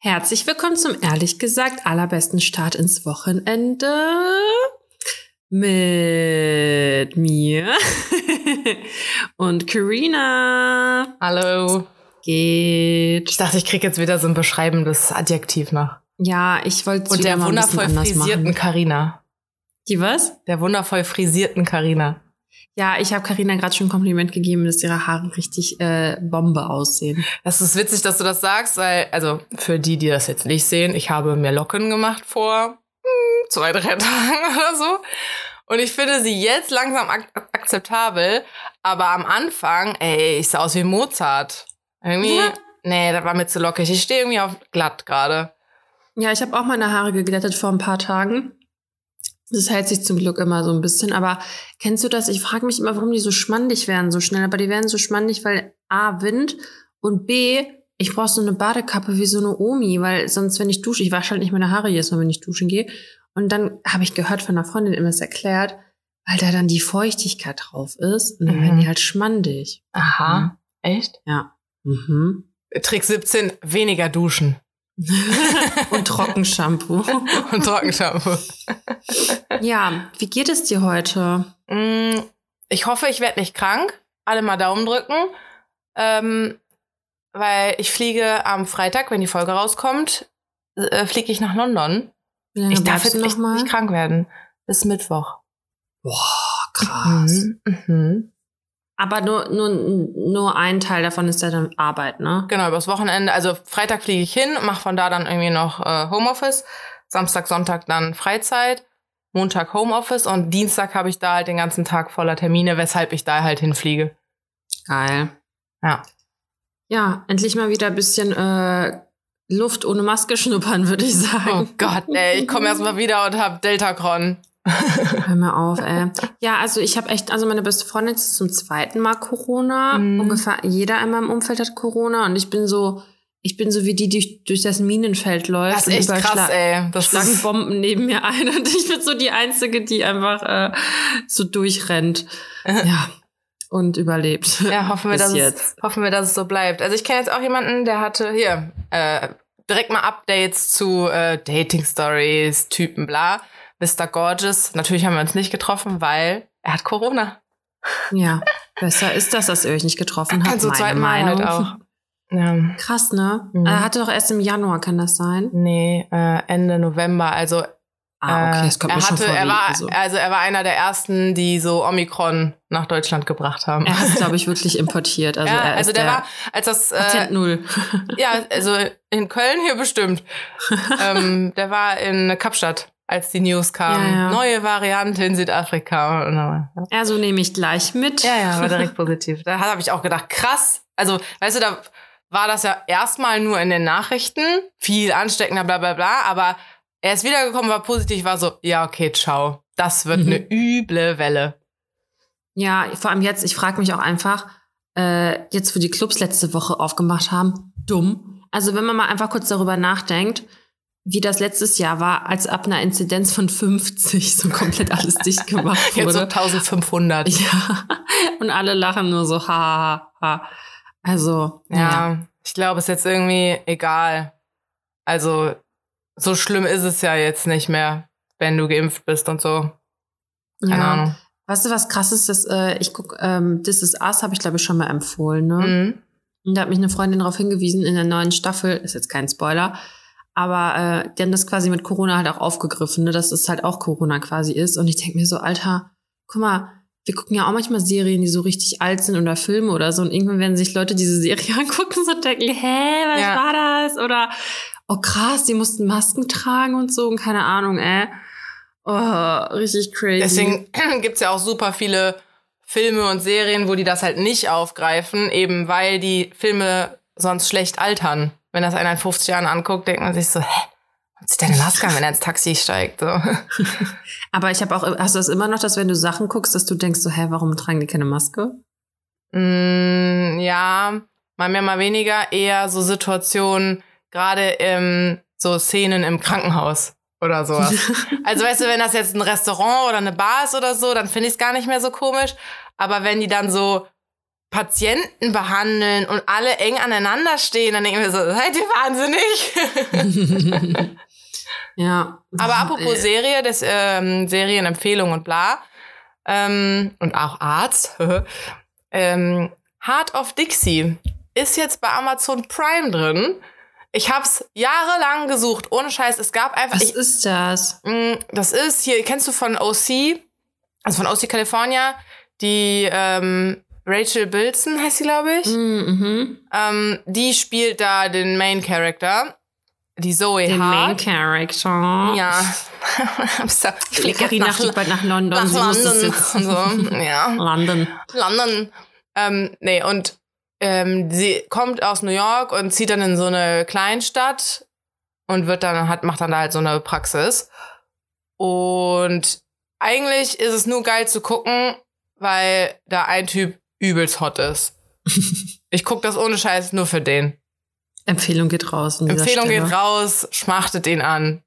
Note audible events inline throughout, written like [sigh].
Herzlich willkommen zum ehrlich gesagt allerbesten Start ins Wochenende mit mir [laughs] und Karina. Hallo. Geht. Ich dachte, ich krieg jetzt wieder so ein beschreibendes Adjektiv noch. Ja, ich wollte Und der wundervoll frisierten Karina. Die was? Der wundervoll frisierten Karina. Ja, ich habe Karina gerade schon ein Kompliment gegeben, dass ihre Haare richtig äh, Bombe aussehen. Das ist witzig, dass du das sagst, weil, also für die, die das jetzt nicht sehen, ich habe mir Locken gemacht vor hm, zwei, drei [laughs] Tagen oder so. Und ich finde sie jetzt langsam ak akzeptabel, aber am Anfang, ey, ich sah aus wie Mozart. Irgendwie, ja. nee, das war mir zu lockig. Ich stehe irgendwie auf glatt gerade. Ja, ich habe auch meine Haare geglättet vor ein paar Tagen. Das hält sich zum Glück immer so ein bisschen. Aber kennst du das? Ich frage mich immer, warum die so schmandig werden so schnell. Aber die werden so schmandig, weil A, Wind und B, ich brauche so eine Badekappe wie so eine Omi, weil sonst, wenn ich dusche, ich wasche halt nicht meine Haare jedes Mal, wenn ich duschen gehe. Und dann habe ich gehört von einer Freundin immer das erklärt, weil da dann die Feuchtigkeit drauf ist und dann mhm. werden die halt schmandig. Aha. Mhm. Echt? Ja. Mhm. Trick 17, weniger duschen. [laughs] und Trockenshampoo. [laughs] und Trockenshampoo. ja, wie geht es dir heute? Mm, ich hoffe, ich werde nicht krank. Alle mal Daumen drücken. Ähm, weil ich fliege am Freitag, wenn die Folge rauskommt, äh, fliege ich nach London. Lange ich darf jetzt nicht, nicht krank werden. Bis Mittwoch. Boah, krass. Mhm, mhm. Aber nur, nur, nur ein Teil davon ist ja dann Arbeit, ne? Genau, übers Wochenende. Also Freitag fliege ich hin, mache von da dann irgendwie noch äh, Homeoffice. Samstag, Sonntag dann Freizeit. Montag Homeoffice und Dienstag habe ich da halt den ganzen Tag voller Termine, weshalb ich da halt hinfliege. Geil. Ja. Ja, endlich mal wieder ein bisschen äh, Luft ohne Maske schnuppern, würde ich sagen. Oh Gott, ey, ich komme erst mal [laughs] wieder und hab Deltacron. [laughs] Hör mir auf, ey. Ja, also ich habe echt, also meine beste Freundin ist zum zweiten Mal Corona. Mhm. Ungefähr jeder in meinem Umfeld hat Corona und ich bin so, ich bin so wie die, die durch das Minenfeld läuft. Das ist echt krass, ey. Das schlagen Bomben neben mir ein [laughs] und ich bin so die Einzige, die einfach äh, so durchrennt. [laughs] ja. Und überlebt. Ja, hoffen wir, dass es, hoffen wir, dass es so bleibt. Also ich kenne jetzt auch jemanden, der hatte hier äh, direkt mal Updates zu äh, Dating Stories, Typen, bla. Mr. Gorgeous. Natürlich haben wir uns nicht getroffen, weil er hat Corona. Ja, besser ist das, dass ihr euch nicht getroffen habt. So zweiten Mal halt auch. Ja. Krass, ne? Mhm. Er hatte doch erst im Januar, kann das sein? Nee, äh, Ende November. Also Ah, okay, das kommt er mir hatte, schon vor. Er war, also. also er war einer der ersten, die so Omikron nach Deutschland gebracht haben. Er hat, glaube ich, [laughs] wirklich importiert. Also, ja, er also der, der, war, als das äh, null. ja, also in Köln hier bestimmt. [laughs] ähm, der war in Kapstadt, als die News kamen. Ja, ja. Neue Variante in Südafrika. Ja, so nehme ich gleich mit. Ja, ja, war direkt [laughs] positiv. Da habe ich auch gedacht, krass. Also, weißt du, da war das ja erstmal nur in den Nachrichten, viel ansteckender, bla bla bla, aber er ist wiedergekommen, war positiv, war so, ja, okay, ciao. Das wird Mhm. eine üble Welle. Ja, vor allem jetzt, ich frage mich auch einfach, äh, jetzt wo die Clubs letzte Woche aufgemacht haben, dumm. Also wenn man mal einfach kurz darüber nachdenkt, wie das letztes Jahr war, als ab einer Inzidenz von 50 so komplett alles dicht gemacht [laughs] Jetzt so wurde. 1500. [laughs] Ja, und alle lachen nur so, ha, ha, ha. Also, Ja, ja. ich glaube, es ist jetzt irgendwie egal. Also, so schlimm ist es ja jetzt nicht mehr, wenn du geimpft bist und so. Keine ja. Ahnung. Weißt du, was krass ist? Dass, äh, ich guck, ähm, This is Us habe ich, glaube ich, schon mal empfohlen. Ne? Mhm. Und da hat mich eine Freundin darauf hingewiesen, in der neuen Staffel, ist jetzt kein Spoiler, aber äh, die haben das quasi mit Corona halt auch aufgegriffen, ne, dass es halt auch Corona quasi ist. Und ich denke mir so, Alter, guck mal, wir gucken ja auch manchmal Serien, die so richtig alt sind oder Filme oder so. Und irgendwann werden sich Leute diese Serie [laughs] angucken und denken, hä, was Ja. war das? Oder, oh krass, die mussten Masken tragen und so und keine Ahnung, ey. Oh, richtig crazy. Deswegen [clears throat] gibt's ja auch super viele Filme und Serien, wo die das halt nicht aufgreifen, eben weil die Filme sonst schlecht altern. Wenn das einer in 50 Jahren anguckt, denkt man sich so, hä? Was zieht der eine Maske an, wenn er ins Taxi steigt? So. [laughs] Aber ich habe auch, hast du das immer noch, dass wenn du Sachen guckst, dass du denkst so, hä, warum tragen die keine Maske? Mm, ja, mal mehr, mal weniger. Eher so Situationen, gerade im, so Szenen im Krankenhaus oder sowas. [laughs] also weißt du, wenn das jetzt ein Restaurant oder eine Bar ist oder so, dann finde ich es gar nicht mehr so komisch. Aber wenn die dann so Patienten behandeln und alle eng aneinander stehen, dann denken wir so, seid ihr wahnsinnig? [laughs] ja. Aber apropos Äh, Serie, das ähm, Serienempfehlung und bla ähm, und auch Arzt, [laughs] ähm, Heart of Dixie ist jetzt bei Amazon Prime drin. Ich hab's jahrelang gesucht, ohne Scheiß. Es gab einfach, Was ich, ist das? Mm, Das ist hier, kennst du von OC, also von OC California, die ähm, Rachel Bilson heißt sie, glaube ich. Mhm. Ähm, die spielt da den Main Character, die Zoe Den Main Hart. Character. Ja. [laughs] ich flieg jetzt Carina nach, fliegt bald nach London. nach London. so. [laughs] Ja. London. London. Ähm, nee, und ähm, sie kommt aus New York und zieht dann in so eine Kleinstadt und wird dann, hat, macht dann da halt so eine Praxis. Und eigentlich ist es nur geil zu gucken, weil da ein Typ übelst hot ist. [laughs] Ich guck das ohne Scheiß nur für den. Empfehlung geht raus. Empfehlung Stelle. geht raus, schmachtet ihn an.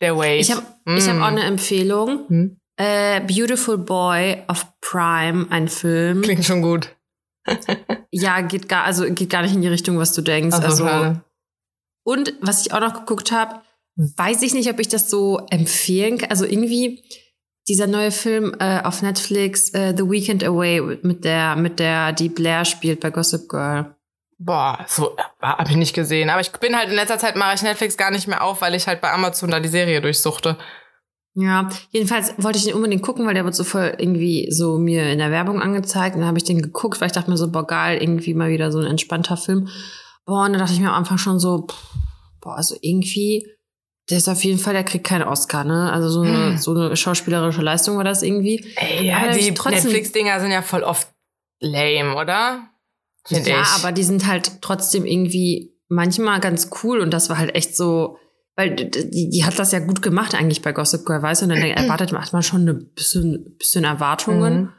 Der Wade. Ich habe ich hab Mm. auch eine Empfehlung. Hm? Äh, Beautiful Boy of Prime, ein Film. Klingt schon gut. [laughs] Ja, geht gar, also geht gar nicht in die Richtung, was du denkst. Also, schade. und was ich auch noch geguckt habe, weiß ich nicht, ob ich das so empfehlen kann. Also irgendwie dieser neue Film äh, auf Netflix, äh, The Weekend Away, mit der, mit der, die Blair spielt bei Gossip Girl. Boah, so habe ich nicht gesehen. Aber ich bin halt in letzter Zeit mache ich Netflix gar nicht mehr auf, weil ich halt bei Amazon da die Serie durchsuchte. Ja, jedenfalls wollte ich den unbedingt gucken, weil der wird so voll irgendwie so mir in der Werbung angezeigt. Und dann habe ich den geguckt, weil ich dachte mir so, boah, geil, irgendwie mal wieder so ein entspannter Film. Boah, und dann dachte ich mir am Anfang schon so, pff, boah, also irgendwie, der ist auf jeden Fall, der kriegt keinen Oscar, ne? Also so eine, Hm. so eine schauspielerische Leistung war das irgendwie. Ey, Aber ja, die ich trotzdem- Netflix-Dinger sind ja voll oft lame, oder? Find ja, ich. aber die sind halt trotzdem irgendwie manchmal ganz cool und das war halt echt so, weil die, die hat das ja gut gemacht eigentlich bei Gossip Girl, weißt du, und dann [clears throat] erwartet macht man schon ein bisschen, bisschen Erwartungen. Mhm.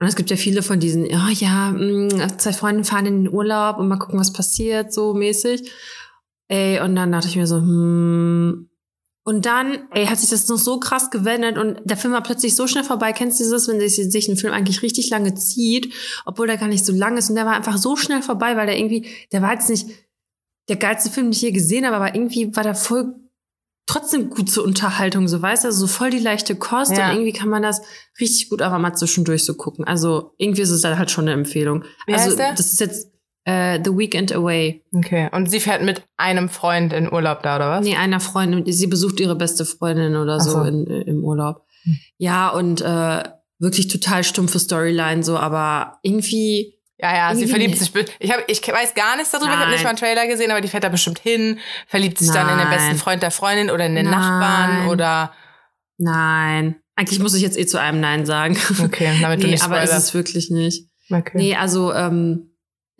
Und es gibt ja viele von diesen, ja, ja, mh, zwei Freunde fahren in den Urlaub und mal gucken, was passiert, so mäßig. Ey, und dann dachte ich mir so, hm. Und dann, ey, hat sich das noch so krass gewendet und der Film war plötzlich so schnell vorbei. Kennst du das, wenn sich, sich ein Film eigentlich richtig lange zieht, obwohl der gar nicht so lang ist und der war einfach so schnell vorbei, weil der irgendwie, der war jetzt nicht der geilste Film, den ich je gesehen habe, aber irgendwie war der voll trotzdem gut zur Unterhaltung, so weißt du, also so voll die leichte Kost Ja. und irgendwie kann man das richtig gut aber mal zwischendurch so gucken. Also irgendwie ist es halt schon eine Empfehlung. Wie also das ist jetzt äh, The Weekend Away. Okay. Und sie fährt mit einem Freund in Urlaub da, oder was? Nee, einer Freundin, sie besucht ihre beste Freundin oder so, so. In, äh, im Urlaub. Hm. Ja, und äh, wirklich total stumpfe Storyline so, aber irgendwie Ja, ja, sie verliebt sich. Ich, hab, ich weiß gar nichts darüber, ich habe Nein. nicht mal einen Trailer gesehen, aber die fährt da bestimmt hin, verliebt sich dann in den Nein. besten Freund der Freundin oder in den Nein. Nachbarn oder. nein. Eigentlich muss ich jetzt eh zu einem Nein sagen. Okay, damit du nee, nicht aber ist spoilerst. es wirklich nicht. Okay. Nee, also ähm,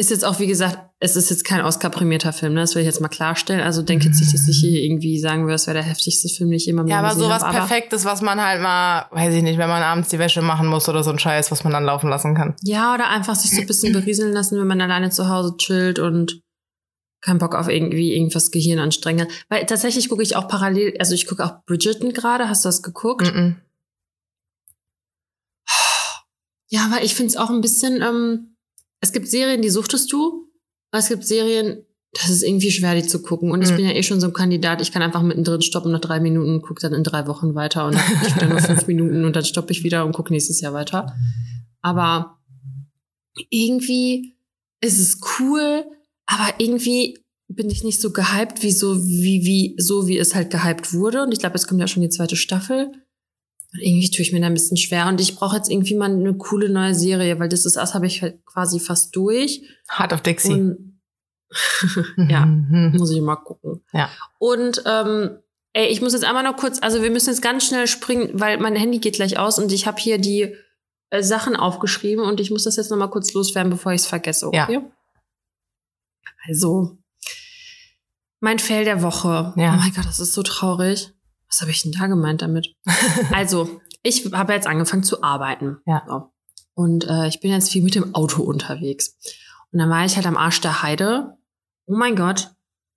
ist jetzt auch, wie gesagt, es ist jetzt kein Oscar-prämierter Film, ne? das will ich jetzt mal klarstellen. Also denke jetzt nicht, dass ich hier irgendwie sagen würde, das wäre der heftigste Film, den ich jemals Ja, aber gesehen sowas habe. Aber- Perfektes, was man halt mal, weiß ich nicht, wenn man abends die Wäsche machen muss oder so ein Scheiß, was man dann laufen lassen kann. Ja, oder einfach sich so ein bisschen berieseln lassen, wenn man alleine zu Hause chillt und keinen Bock auf irgendwie irgendwas Gehirn anstrengen hat. Weil tatsächlich gucke ich auch parallel, also ich gucke auch Bridgerton gerade, hast du das geguckt? Mhm. Ja, weil ich finde es auch ein bisschen, ähm, es gibt Serien, die suchtest du, aber es gibt Serien, das ist irgendwie schwer, die zu gucken. Und ich Mhm. bin ja eh schon so ein Kandidat, ich kann einfach mittendrin stoppen nach drei Minuten, gucke dann in drei Wochen weiter und ich wieder nur fünf [laughs] Minuten und dann stoppe ich wieder und gucke nächstes Jahr weiter. Aber irgendwie ist es cool, aber irgendwie bin ich nicht so gehypt, wie so, wie, wie, so wie es halt gehypt wurde. Und ich glaube, es kommt ja schon die zweite Staffel. Und irgendwie tue ich mir da ein bisschen schwer. Und ich brauche jetzt irgendwie mal eine coole neue Serie, weil das ist das habe ich halt quasi fast durch. Heart of Dixie. Und [laughs] ja. Mhm. muss ich mal gucken. Ja. Und ähm, ey, ich muss jetzt einmal noch kurz, also wir müssen jetzt ganz schnell springen, weil mein Handy geht gleich aus und ich habe hier die äh, Sachen aufgeschrieben und ich muss das jetzt noch mal kurz loswerden, bevor ich es vergesse. Ja. Okay? Also, mein Fail der Woche. Ja. Oh mein Gott, das ist so traurig. Was habe ich denn da gemeint damit? [laughs] also, ich habe jetzt angefangen zu arbeiten. Ja. So. Und äh, ich bin jetzt viel mit dem Auto unterwegs. Und dann war ich halt am Arsch der Heide. Oh mein Gott.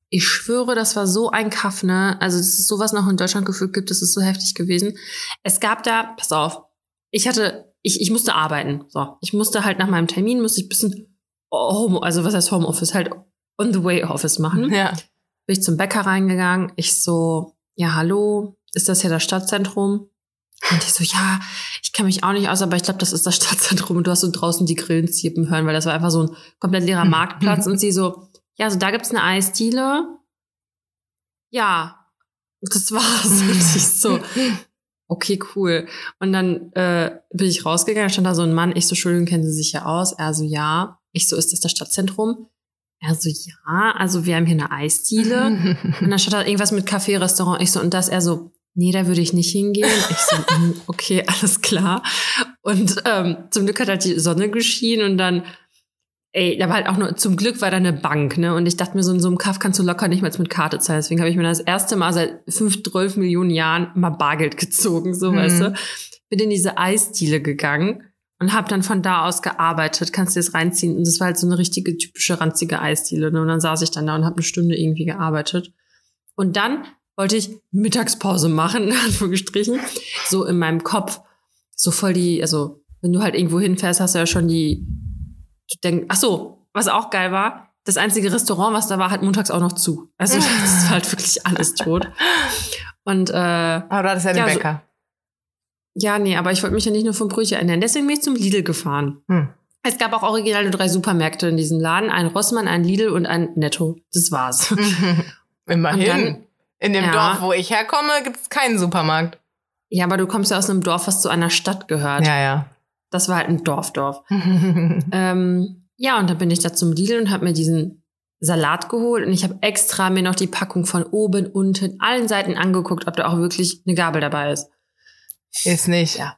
Ich schwöre, das war so ein Kaff, ne? Also, dass es sowas noch in Deutschland gefühlt gibt, das ist so heftig gewesen. Es gab da, pass auf, ich hatte ich, ich musste arbeiten. So, ich musste halt nach meinem Termin, musste ich ein bisschen Home, also was heißt Homeoffice, halt on the way Office machen. Ja. Bin ich zum Bäcker reingegangen. Ich so, ja, hallo, ist das hier das Stadtzentrum? Und ich so, ja, ich kenne mich auch nicht aus, aber ich glaube, das ist das [laughs] Stadtzentrum. Und du hast so draußen die Grillen zirpen hören, weil das war einfach so ein komplett leerer Marktplatz. Und sie so, ja, so da gibt's eine Eisdiele. Ja, das war's. [laughs] Und ich so, okay, cool. Und dann äh, bin ich rausgegangen, stand da so ein Mann. Ich so, Entschuldigung, kennen Sie sich ja aus? Er so, ja. Ich so, ist das das Stadtzentrum? Er so, ja, also wir haben hier eine Eisdiele. [laughs] und dann stand da irgendwas mit Café, Restaurant. Ich so, und das, er so, nee, da würde ich nicht hingehen. Ich so, [laughs] hm, okay, alles klar. Und ähm, zum Glück hat halt die Sonne geschienen und dann, ey, da war halt auch nur, zum Glück war da eine Bank, ne? Und ich dachte mir, so in so einem Kaff kannst du locker nicht mehr mit Karte zahlen. Deswegen habe ich mir das erste Mal seit fünf, zwölf Millionen Jahren mal Bargeld gezogen, so, Mhm. weißt du. Bin in diese Eisdiele gegangen und habe dann von da aus gearbeitet. Kannst du das reinziehen? Und das war halt so eine richtige, typische, ranzige Eisdiele. Ne? Und dann saß ich dann da und habe eine Stunde irgendwie gearbeitet. Und dann wollte ich Mittagspause machen, [laughs] in Anführungsstrichen, so in meinem Kopf. So voll die, also, wenn du halt irgendwo hinfährst, hast du ja schon die, du denkst, ach so, was auch geil war, das einzige Restaurant, was da war, hat montags auch noch zu. Also, [laughs] das war halt wirklich alles tot. Und, äh, Aber du hattest ja den Ja, so- Bäcker. Ja, nee, aber ich wollte mich ja nicht nur vom Brötchen ernähren. Deswegen bin ich zum Lidl gefahren. Hm. Es gab auch original nur drei Supermärkte in diesem Laden. Ein Rossmann, ein Lidl und ein Netto. Das war's. [laughs] Immerhin. Dann- In dem Ja. Dorf, wo ich herkomme, gibt's keinen Supermarkt. Ja, aber du kommst ja aus einem Dorf, was zu einer Stadt gehört. Ja, ja. Das war halt ein Dorfdorf. [laughs] Ähm, ja, und dann bin ich da zum Lidl und habe mir diesen Salat geholt und ich habe extra mir noch die Packung von oben, unten, allen Seiten angeguckt, ob da auch wirklich eine Gabel dabei ist. Ist nicht. Ja.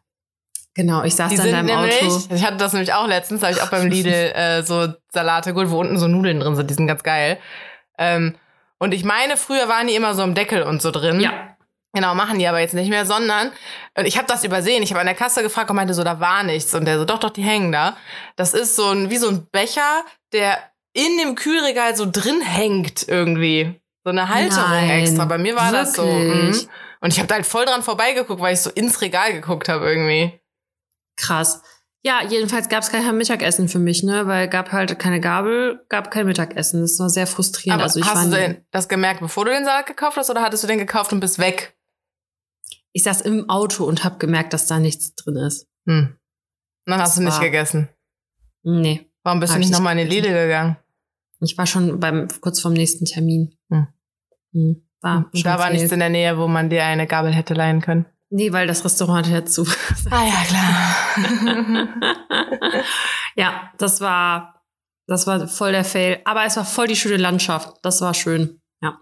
Genau, ich saß Die dann da sind im nämlich, Auto. ich hatte das nämlich auch letztens, habe ich auch beim Lidl [laughs] äh, so Salate geholt, wo unten so Nudeln drin sind, die sind ganz geil. Ähm, und ich meine, früher waren die immer so im Deckel und so drin. Ja, Genau, machen die aber jetzt nicht mehr, sondern und ich habe das übersehen. Ich habe an der Kasse gefragt und meinte so, da war nichts. Und der so, doch, doch, die hängen da. Das ist so ein, wie so ein Becher, der in dem Kühlregal so drin hängt irgendwie. So eine Halterung Nein, extra. Bei mir war das so. wirklich? Und ich habe da halt voll dran vorbeigeguckt, weil ich so ins Regal geguckt habe irgendwie. krass. Ja, jedenfalls gab es kein Mittagessen für mich, ne? Weil gab halt keine Gabel, gab kein Mittagessen. Das war sehr frustrierend. Aber also ich, hast du denn das gemerkt, bevor du den Salat gekauft hast, oder hattest du den gekauft und bist weg? ich saß im Auto und habe gemerkt, dass da nichts drin ist. Hm. Und dann hast Das du nicht gegessen. Nee. Warum bist du ich nicht nicht nochmal in den Lidl gegangen? Ich war schon beim kurz vorm nächsten Termin. Hm. Hm. Und schon da war nichts in der Nähe, wo man dir eine Gabel hätte leihen können. Nee, weil das Restaurant ja zu. [laughs] Ah ja, klar. [laughs] ja, das war, das war voll der Fail. Aber es war voll die schöne Landschaft. Das war schön. Ja.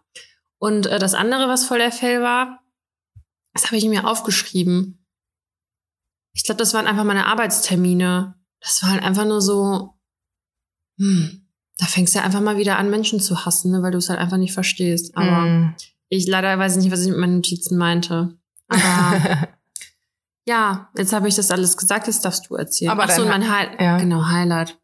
Und äh, das andere, was voll der Fail war, das habe ich mir aufgeschrieben. Ich glaube, das waren einfach meine Arbeitstermine. Das war halt einfach nur so, hm, da fängst du einfach mal wieder an, Menschen zu hassen, ne, weil du es halt einfach nicht verstehst. Aber Mm. Ich leider weiß nicht, was ich mit meinen Notizen meinte. Aber [laughs] ja, jetzt habe ich das alles gesagt, jetzt darfst du erzählen. Aber Ach so, mein Hi ja. genau, Highlight.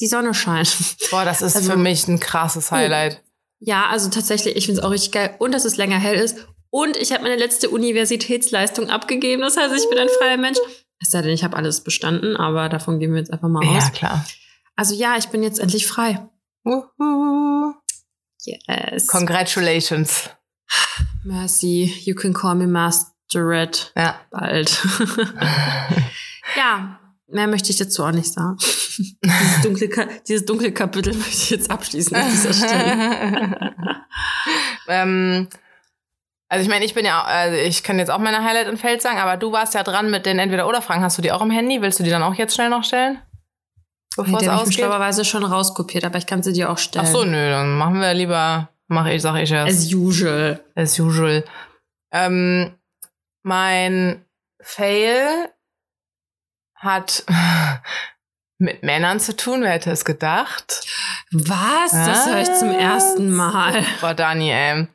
Die Sonne scheint. Boah, das ist Also- für mich ein krasses Highlight. Ja, also tatsächlich, ich finde es auch richtig geil. Und dass es länger hell ist. Und ich habe meine letzte Universitätsleistung abgegeben. Das heißt, ich bin ein freier Mensch. Es sei denn, ich habe alles bestanden, aber davon gehen wir jetzt einfach mal aus. Ja, klar. Also ja, ich bin jetzt endlich frei. Wuhu. Yes. Congratulations. Mercy. You can call me Masterette. Ja. Bald. [laughs] ja, mehr möchte ich dazu auch nicht sagen. dieses, dunkle, Ka- dieses dunkle Kapitel möchte ich jetzt abschließen an dieser Stelle. [laughs] ähm, also ich meine, ich bin ja, auch- also ich kann jetzt auch meine Highlight und Feld sagen, aber du warst ja dran mit den Entweder-Oder-Fragen. Hast du die auch im Handy? Willst du die dann auch jetzt schnell noch stellen? Bevor Die es habe ich ausgeht? schlauerweise schon rauskopiert, aber ich kann sie dir auch stellen. Ach so, nö, dann machen wir lieber, mach ich, sag ich erst. As usual. As usual. Ähm, mein Fail hat [laughs] mit Männern zu tun, wer hätte es gedacht? Was? Das höre ich zum ersten Mal. Boah, Dani, ey.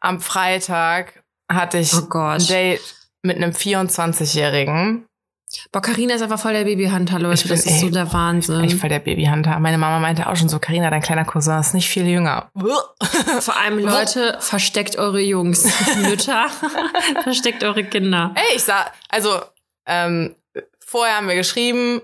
Am Freitag hatte ich Oh ein. Date mit einem 24-Jährigen. Boah, Carina ist einfach voll der Babyhunter, Leute. Ich bin das ist so echt- der Wahnsinn. Ich voll der Babyhunter. Meine Mama meinte auch schon so, Karina, dein kleiner Cousin ist nicht viel jünger. [laughs] Vor allem, Leute, versteckt eure Jungs. [laughs] Mütter, [laughs] versteckt eure Kinder. Ey, ich sah, also, ähm, vorher haben wir geschrieben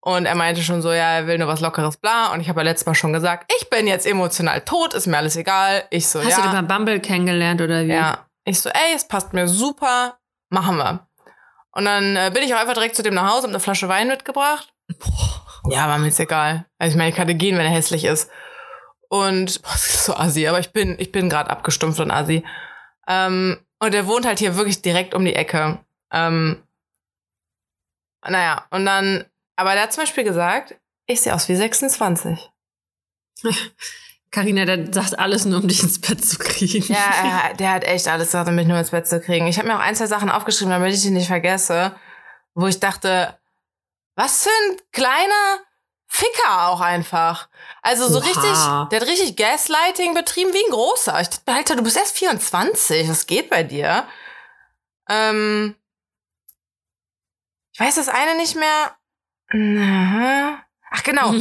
und er meinte schon so, ja, er will nur was Lockeres, bla. Und ich habe ja letztes Mal schon gesagt, ich bin jetzt emotional tot, ist mir alles egal. Ich so, Hast ja. du den bei Bumble kennengelernt oder wie? Ja. Ich so, ey, es passt mir super, machen wir. Und dann äh, bin ich auch einfach direkt zu dem nach Hause, hab eine Flasche Wein mitgebracht. Ja, war mir jetzt egal. Also ich meine, ich kann gehen, wenn er hässlich ist. Und boah, das ist so assi, aber ich bin, ich bin gerade abgestumpft und assi. Ähm, und er wohnt halt hier wirklich direkt um die Ecke. Ähm, naja, und dann, aber der hat zum Beispiel gesagt, ich sehe aus wie 26. [laughs] Carina, der sagt alles nur, um dich ins Bett zu kriegen. Ja, er, der hat echt alles gesagt, um mich nur ins Bett zu kriegen. Ich habe mir auch ein, zwei Sachen aufgeschrieben, damit ich die nicht vergesse, wo ich dachte, was für ein kleiner Ficker auch einfach. Also so Oha. richtig, der hat richtig Gaslighting betrieben wie ein großer. Ich dachte, Alter, du bist erst 24, was geht bei dir? Ähm, ich weiß das eine nicht mehr. Ach genau.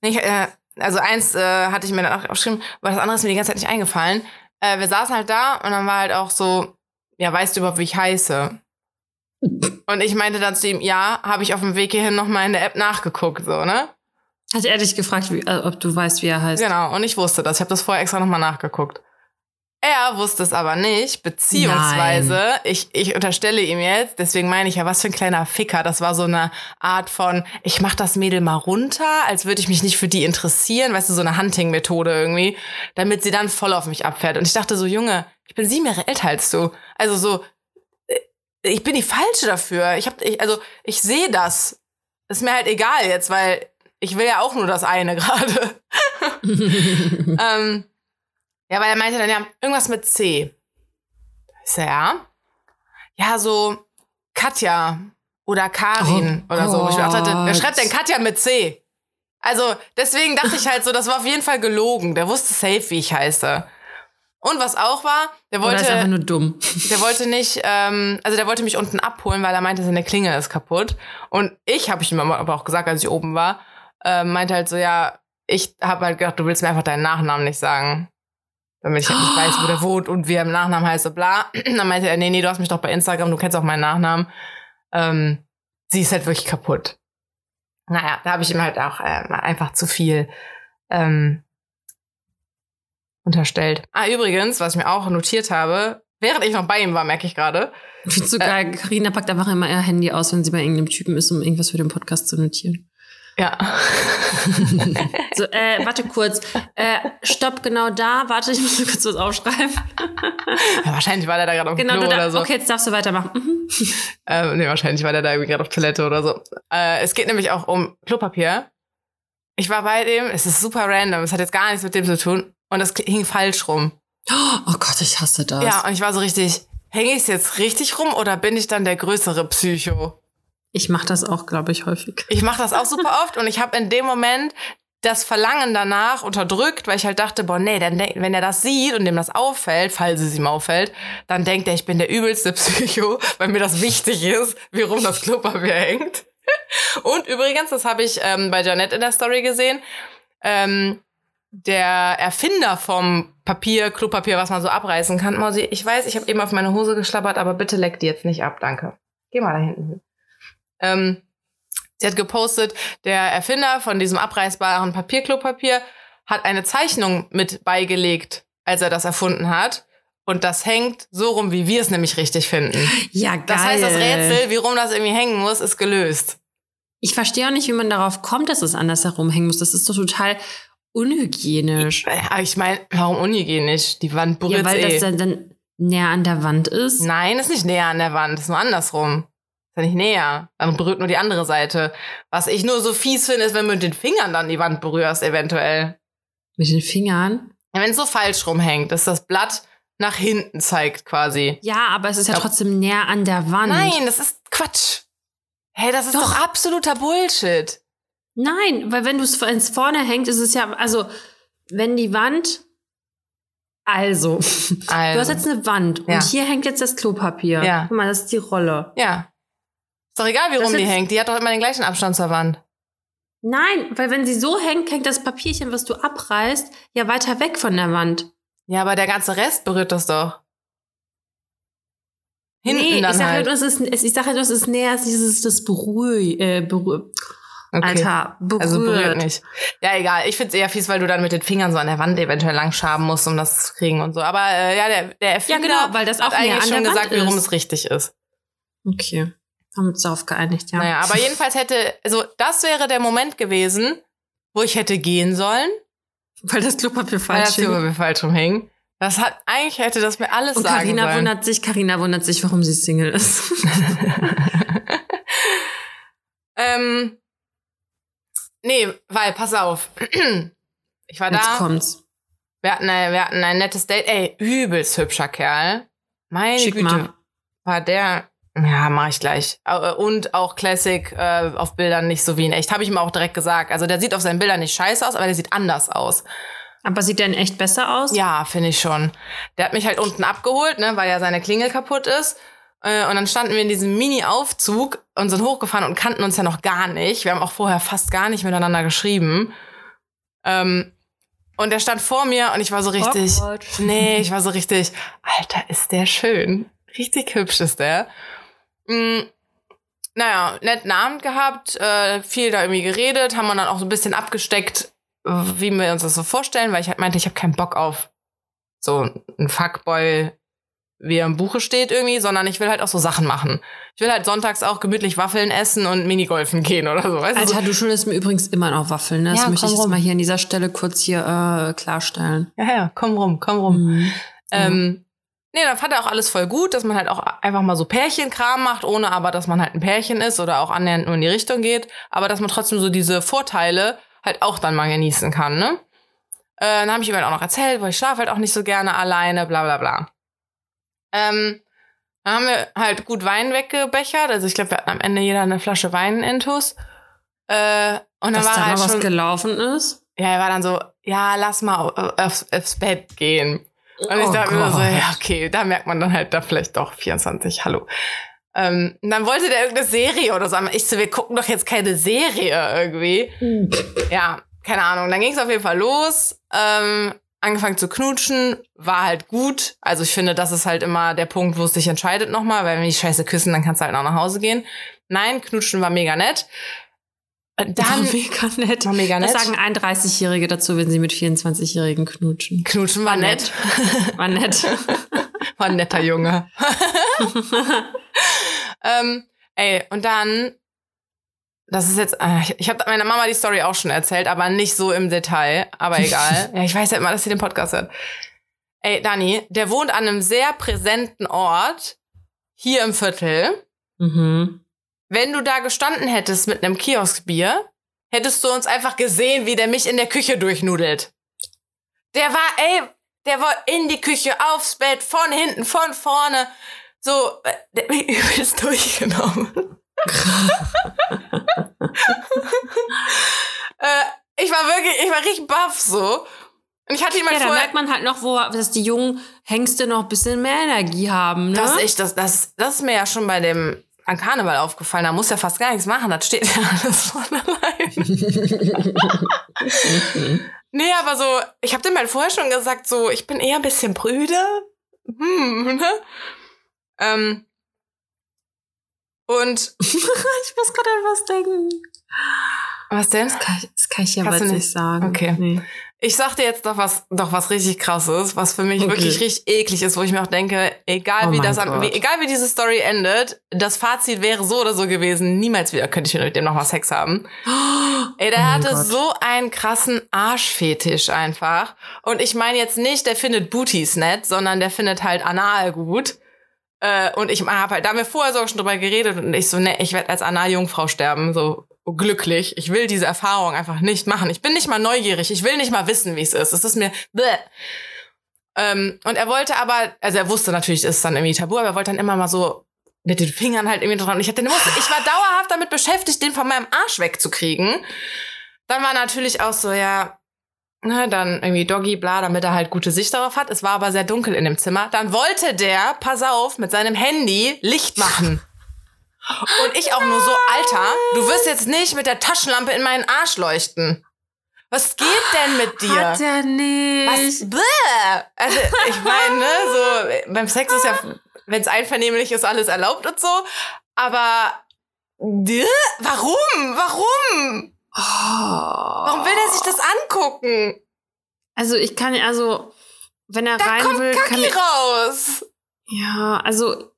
Ich, äh, also eins äh, hatte ich mir dann auch aufgeschrieben, aber das andere ist mir die ganze Zeit nicht eingefallen. Äh, wir saßen halt da und dann war halt auch so, ja, weißt du überhaupt, wie ich heiße? Und ich meinte dann zu ihm, ja, habe ich auf dem Weg hierhin nochmal in der App nachgeguckt, so, ne? Hat er dich gefragt, wie, äh, ob du weißt, wie er heißt? Genau, und ich wusste das. Ich habe das vorher extra nochmal nachgeguckt. Er wusste es aber nicht, beziehungsweise, ich, ich unterstelle ihm jetzt, deswegen meine ich ja, was für ein kleiner Ficker. Das war so eine Art von, ich mach das Mädel mal runter, als würde ich mich nicht für die interessieren, weißt du, so eine Hunting-Methode irgendwie, damit sie dann voll auf mich abfährt. Und ich dachte so, Junge, ich bin sieben Jahre älter als du. Also so, äh, ich bin die Falsche dafür. Ich hab, ich, also, ich sehe das. Ist mir halt egal jetzt, weil ich will ja auch nur das eine [laughs] gerade. [laughs] ähm, ja, weil er meinte dann, ja, irgendwas mit C. Ich so, ja. Ja, so Katja oder Karin Oh oder so. Ich dachte, wer schreibt denn Katja mit C? Also, deswegen dachte ich halt so, das war auf jeden Fall gelogen. Der wusste safe, wie ich heiße. Und was auch war, der Oder ist einfach wollte, nur dumm. der wollte nicht, ähm, also der wollte mich unten abholen, weil er meinte, seine Klinge ist kaputt. Und ich habe ich ihm aber auch gesagt, als ich oben war, ähm, meinte halt so, ja, ich habe halt gedacht, du willst mir einfach deinen Nachnamen nicht sagen. Damit ich halt nicht weiß, wo der [gasps] wohnt und wie er im Nachnamen heißt, so bla. [clears throat] Dann meinte er, nee, nee, du hast mich doch bei Instagram, du kennst auch meinen Nachnamen. Ähm, sie ist halt wirklich kaputt. Naja, da habe ich ihm halt auch ähm, einfach zu viel ähm, unterstellt. Ah, übrigens, was ich mir auch notiert habe, während ich noch bei ihm war, merke ich gerade. Ich find's so geil. Carina packt einfach immer ihr Handy aus, wenn sie bei irgendeinem Typen ist, um irgendwas für den Podcast zu notieren. Ja. [laughs] So, äh, warte kurz. Äh, stopp genau da. Warte, ich muss nur kurz was aufschreiben. ja wahrscheinlich war der da gerade auf Genau, Klo du oder da, so. okay, jetzt darfst du weitermachen. Mhm. Äh, nee, wahrscheinlich war der da irgendwie gerade auf Toilette oder so. Äh, es geht nämlich auch um Klopapier. Ich war bei dem, es ist super random, es hat jetzt gar nichts mit dem zu tun. Und das hing falsch rum. Oh Gott, ich hasse das. Ja, und ich war so richtig, hänge ich es jetzt richtig rum oder bin ich dann der größere Psycho? Ich mache das auch, glaube ich, häufig. Ich mache das auch super oft und ich habe in dem Moment das Verlangen danach unterdrückt, weil ich halt dachte, boah, nee, dann wenn er das sieht und dem das auffällt, falls es ihm auffällt, dann denkt er, ich bin der übelste [laughs] Psycho, weil mir das wichtig ist, wie rum das Klopapier hängt. [laughs] Und übrigens, das habe ich ähm, bei Janette in der Story gesehen, ähm, der Erfinder vom Papier, Klopapier, was man so abreißen kann. Mausi, ich weiß, ich habe eben auf meine Hose geschlabbert, aber bitte leck die jetzt nicht ab, danke. Geh mal da hinten hin. Ähm, sie hat gepostet, der Erfinder von diesem abreißbaren Papierklopapier hat eine Zeichnung mit beigelegt, als er das erfunden hat. Und das hängt so rum, wie wir es nämlich richtig finden. Ja, geil. Das heißt, das Rätsel, wie rum das irgendwie hängen muss, ist gelöst. Ich verstehe auch nicht, wie man darauf kommt, dass es anders herumhängen muss. Das ist doch total unhygienisch. Ja, ich meine, warum unhygienisch? Die Wand berührt Ja, weil eh. das dann, dann näher an der Wand ist. Nein, ist nicht näher an der Wand, ist nur andersrum. Ist ja nicht näher. Dann berührt nur die andere Seite. Was ich nur so fies finde, ist, wenn du mit den Fingern dann die Wand berührst, eventuell. Mit den Fingern. Ja, wenn es so falsch rumhängt, dass das Blatt nach hinten zeigt quasi. Ja, aber es ist ja Ja. trotzdem näher an der Wand. Nein, das ist Quatsch. Hey, das ist doch, Doch. absoluter Bullshit. Nein, weil wenn du es ins vorne hängt, ist es ja, also, wenn die Wand. Also, [laughs] du Also. hast jetzt eine Wand Ja. und hier hängt jetzt das Klopapier. Ja. Guck mal, das ist die Rolle. Ja. Ist doch egal, wie Das rum die hängt. Die hat doch immer den gleichen Abstand zur Wand. Nein, weil wenn sie so hängt, hängt das Papierchen, was du abreißt, ja weiter weg von der Wand. Ja, aber der ganze Rest berührt das doch. Hinten nee, dann ich sage halt. halt, das ist, ich sag halt, das ist näher als dieses, das berührt, äh, berührt. Okay. Alter, berührt. Also berührt nicht. Ja, egal. Ich find's eher fies, weil du dann mit den Fingern so an der Wand eventuell lang schaben musst, um das zu kriegen und so. Aber äh, ja, der, der Erfinder genau, weil das hat auch näher eigentlich schon gesagt, warum ist. es richtig ist. Okay. Haben uns darauf geeinigt, ja. Naja, aber [laughs] jedenfalls hätte, also das wäre der Moment gewesen, wo ich hätte gehen sollen, Weil das Klopapier weil das falsch hing. Klopapier falsch rumhing. Das hat, eigentlich hätte das mir alles Und sagen Carina sollen. wundert sich, Carina wundert sich, warum sie Single ist. [laughs] ähm, nee, weil, pass auf. [clears throat] Ich war Jetzt da, kommt's. wir hatten, ein, wir hatten ein nettes Date. Ey, übelst hübscher Kerl. Meine Schick Güte. mal. War der, ja, mach ich gleich. Äh, Und auch Classic äh, auf Bildern nicht so wie in echt. Habe ich ihm auch direkt gesagt. Also der sieht auf seinen Bildern nicht scheiße aus, aber der sieht anders aus. Aber sieht der in echt besser aus? Ja, finde ich schon. Der hat mich halt unten abgeholt, ne, weil ja seine Klingel kaputt ist. Äh, Und dann standen wir in diesem Mini-Aufzug und sind hochgefahren und kannten uns ja noch gar nicht. Wir haben auch vorher fast gar nicht miteinander geschrieben. Ähm, und der stand vor mir und ich war so richtig, Awkward. nee, ich war so richtig, Alter, ist der schön. Richtig hübsch ist der. Mm, naja, netten Abend gehabt, äh, viel da irgendwie geredet, haben wir dann auch so ein bisschen abgesteckt, wie wir uns das so vorstellen, weil ich halt meinte, ich habe keinen Bock auf so ein Fuckboy, wie er im Buche steht irgendwie, sondern ich will halt auch so Sachen machen. Ich will halt sonntags auch gemütlich Waffeln essen und Minigolfen gehen oder so. Weißt du? Alter, so, du schuldest mir übrigens immer noch Waffeln, ne? Das Ja, möchte ich jetzt rum. mal hier an dieser Stelle kurz hier äh, klarstellen. ja, ja, komm rum, komm rum. Mhm. Ähm, nee, dann fand er auch alles voll gut, dass man halt auch einfach mal so Pärchenkram macht, ohne aber, dass man halt ein Pärchen ist oder auch annähernd nur in die Richtung geht, aber dass man trotzdem so diese Vorteile halt auch dann mal genießen kann, ne? Äh, dann habe ich ihm halt auch noch erzählt, weil ich schlafe halt auch nicht so gerne alleine, bla bla bla. Ähm, dann haben wir halt gut Wein weggebechert, also ich glaube, wir hatten am Ende jeder eine Flasche Wein intus. Äh, und dann Dass war da er halt was schon, gelaufen ist? ja, er war dann so, ja, lass mal au- aufs, aufs Bett gehen. Und ich Oh dachte mir so, ja, okay, da merkt man dann halt da vielleicht doch 24, hallo. Ähm, und dann wollte der irgendeine Serie oder so. Ich so, wir gucken doch jetzt keine Serie irgendwie. Ja, keine Ahnung. Dann ging es auf jeden Fall los. Ähm, angefangen zu knutschen, war halt gut. Also ich finde, das ist halt immer der Punkt, wo es sich entscheidet nochmal, weil wenn die Scheiße küssen, dann kannst du halt auch nach Hause gehen. Nein, knutschen war mega nett. War Dann mega nett. war mega Das nett. sagen 31-Jährige dazu, wenn sie mit 24-Jährigen knutschen. Knutschen war nett. War nett. [laughs] War ein netter Junge. [laughs] ähm, ey, und dann, das ist jetzt, äh, ich, habe meiner Mama die Story auch schon erzählt, aber nicht so im Detail, aber egal. [laughs] ja, ich weiß ja immer, dass sie den Podcast hört. Ey, Dani, der wohnt an einem sehr präsenten Ort, hier im Viertel. mhm. Wenn du da gestanden hättest mit einem Kioskbier, hättest du uns einfach gesehen, wie der mich in der Küche durchnudelt. Der war, ey, der war in die Küche, aufs Bett, von hinten, von vorne. So, äh, der mich [laughs] übelst durchgenommen. [laughs] äh, ich war wirklich, ich war richtig baff so. Und ich hatte jemand Ja, da vorher... merkt man halt noch, wo, dass die jungen Hengste noch ein bisschen mehr Energie haben, ne? Das, ist echt, das, das, das ist mir ja schon bei dem an Karneval aufgefallen. Da muss ja fast gar nichts machen. Das steht ja alles [laughs] von allein. [laughs] nee, aber so, ich habe dem halt vorher schon gesagt, so, ich bin eher ein bisschen prüde. Hm, [laughs] ne? Ähm, und ich muss gerade an was denken. was denn? Das kann ich, das kann ich ja du nicht sagen. Okay. Nee. Ich sag dir jetzt doch was, doch was richtig krasses, was für mich Okay. wirklich richtig eklig ist, wo ich mir auch denke, egal Oh wie das, wie, egal wie diese Story endet, das Fazit wäre so oder so gewesen, niemals wieder könnte ich mit dem nochmal Sex haben. Ey, der Oh hatte Gott. so einen krassen Arschfetisch einfach. Und ich meine jetzt nicht, der findet Booties nett, sondern der findet halt Anal gut. Äh, und ich habe halt, da haben wir vorher sogar schon drüber geredet und ich so, ne, ich werde als Anal-Jungfrau sterben, so glücklich. Ich will diese Erfahrung einfach nicht machen. Ich bin nicht mal neugierig. Ich will nicht mal wissen, wie es ist. Es ist mir, bleh. Ähm, und er wollte aber, also er wusste natürlich, es ist dann irgendwie tabu, aber er wollte dann immer mal so mit den Fingern halt irgendwie dran. Und ich hatte, ich war dauerhaft damit beschäftigt, den von meinem Arsch wegzukriegen. Dann war natürlich auch so, ja, ne, dann irgendwie Doggy, bla, damit er halt gute Sicht darauf hat. Es war aber sehr dunkel in dem Zimmer. Dann wollte der, pass auf, mit seinem Handy Licht machen. [laughs] Und ich auch nur so, Alter, du wirst jetzt nicht mit der Taschenlampe in meinen Arsch leuchten. Was geht denn mit dir? Hat er nicht. Was? Bäh! Also, ich meine, ne, so, beim Sex ist ja wenn es einvernehmlich ist, alles erlaubt und so. Aber warum? Warum? Oh. Warum will er sich das angucken? Also ich kann, also wenn er Da rein kommt will, kann Kaki ich, raus. Ja, also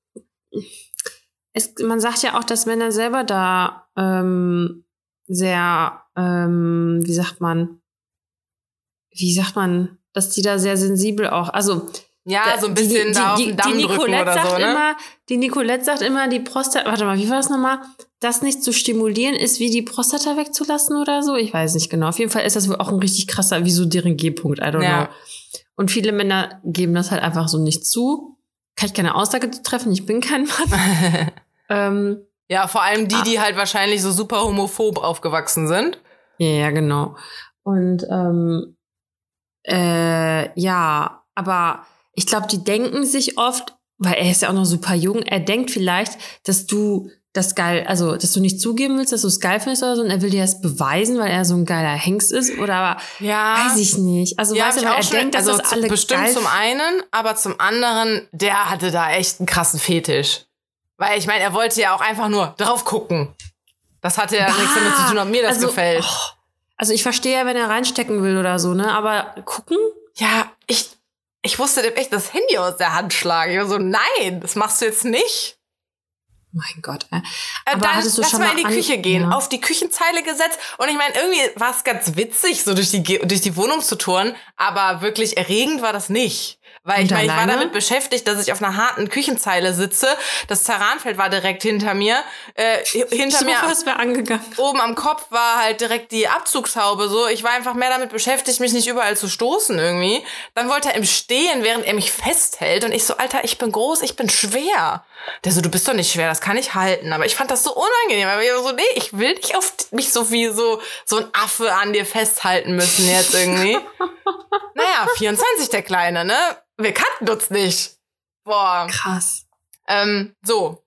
es, man sagt ja auch, dass Männer selber da ähm, sehr, ähm, wie sagt man, wie sagt man, dass die da sehr sensibel auch, also Ja, da- so ein bisschen da auf den Damm drücken Nicolette oder sagt so, ne? immer, die Nicolette sagt immer, die Prostata, warte mal, wie war das nochmal? Das nicht zu stimulieren ist wie die Prostata wegzulassen oder so? Ich weiß nicht genau. Auf jeden Fall ist das wohl auch ein richtig krasser, wie so deren G-Punkt, I don't Ja. know. Und viele Männer geben das halt einfach so nicht zu. Kann ich keine Aussage zu treffen, ich bin kein Mann. [laughs] ähm, ja, vor allem die, Ah. die halt wahrscheinlich so super homophob aufgewachsen sind. ja, genau. Und ähm, äh, ja, aber ich glaube, die denken sich oft, weil er ist ja auch noch super jung, er denkt vielleicht, dass du das geil, also dass du nicht zugeben willst, dass du es geil findest oder so, und er will dir das beweisen, weil er so ein geiler Hengst ist, oder Ja. weiß ich nicht. Also ja, weißt du, er schon, denkt, dass also das alle bestimmt geil zum einen, aber zum anderen, der hatte da echt einen krassen Fetisch. Weil ich meine, er wollte ja auch einfach nur drauf gucken. Das hatte ja nichts damit zu tun, ob mir das also, gefällt. oh, also ich verstehe ja, wenn er reinstecken will oder so, ne? Aber gucken? Ja, ich, ich musste dem echt das Handy aus der Hand schlagen. Ich war so, nein, das machst du jetzt nicht. Mein Gott. Äh. Äh, Aber dann hattest du lass schon mal in die Küche gehen, ja. auf die Küchenzeile gesetzt. Und ich meine, irgendwie war es ganz witzig, so durch die, durch die Wohnung zu touren, aber wirklich erregend war das nicht. Weil ich meine, ich war damit beschäftigt, dass ich auf einer harten Küchenzeile sitze. Das Terranfeld war direkt hinter mir. Äh, hinter mir oben am Kopf war halt direkt die Abzugshaube so. Ich war einfach mehr damit beschäftigt, mich nicht überall zu stoßen irgendwie. Dann wollte er im Stehen, während er mich festhält. Und ich so, Alter, ich bin groß, ich bin schwer. Der so, du bist doch nicht schwer, das kann ich halten. Aber ich fand das so unangenehm. Aber ich war so, nee, ich will nicht auf mich so wie so, so ein Affe an dir festhalten müssen jetzt irgendwie. [laughs] naja, 24 der Kleine, ne? Wir kannten uns nicht. Boah. Krass. Ähm, so.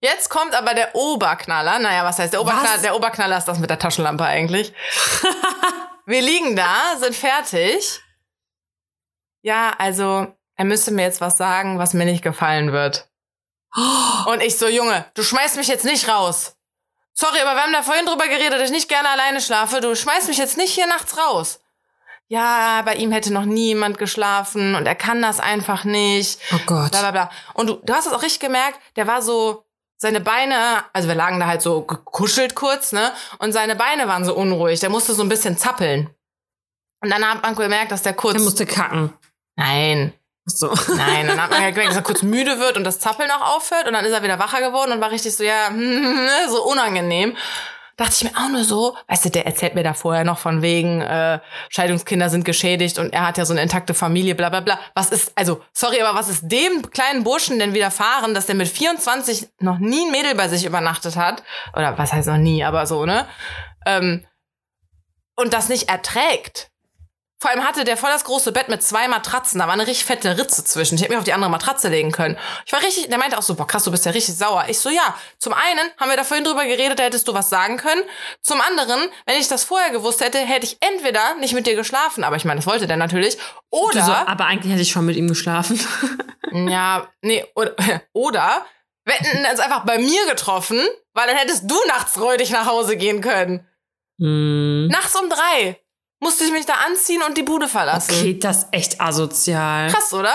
Jetzt kommt aber der Oberknaller. Naja, was heißt der Oberknaller? Was? Der Oberknaller ist das mit der Taschenlampe eigentlich. [laughs] Wir liegen da, sind fertig. Ja, also, er müsste mir jetzt was sagen, was mir nicht gefallen wird. Und ich so, Junge, du schmeißt mich jetzt nicht raus. Sorry, aber wir haben da vorhin drüber geredet, dass ich nicht gerne alleine schlafe. Du schmeißt mich jetzt nicht hier nachts raus. Ja, bei ihm hätte noch niemand geschlafen und er kann das einfach nicht Oh Gott. bla bla bla. Und du, du hast es auch richtig gemerkt, der war so, seine Beine, also wir lagen da halt so gekuschelt kurz, ne? Und seine Beine waren so unruhig. Der musste so ein bisschen zappeln. Und dann hat man gemerkt, dass der kurz. Er musste kacken. nein, Ach so. nein. Dann hat man gemerkt, dass er kurz müde wird und das Zappeln auch aufhört. Und dann ist er wieder wacher geworden und war richtig so, ja, [laughs] so unangenehm. Dachte ich mir auch nur so, weißt du, der erzählt mir da vorher noch von wegen, äh, Scheidungskinder sind geschädigt und er hat ja so eine intakte Familie, bla bla bla. Was ist, also, sorry, aber was ist dem kleinen Burschen denn widerfahren, dass der mit 24 noch nie ein Mädel bei sich übernachtet hat? Oder was heißt noch nie, aber so, ne? Ähm, und das nicht erträgt. Vor allem hatte der voll das große Bett mit zwei Matratzen. Da war eine richtig fette Ritze zwischen. Ich hätte mich auf die andere Matratze legen können. Ich war richtig, der meinte auch so, boah, krass, du bist ja richtig sauer. Ich so, ja. Zum einen haben wir da vorhin drüber geredet, da hättest du was sagen können. Zum anderen, wenn ich das vorher gewusst hätte, hätte ich entweder nicht mit dir geschlafen, aber ich meine, das wollte der natürlich. Oder, so, aber eigentlich hätte ich schon mit ihm geschlafen. [laughs] ja, nee, oder, [laughs] oder, wir hätten uns einfach bei mir getroffen, weil dann hättest du nachts räudig nach Hause gehen können. Hm. Nachts um drei musste ich mich da anziehen und die Bude verlassen. Okay, das ist echt asozial. Krass, oder?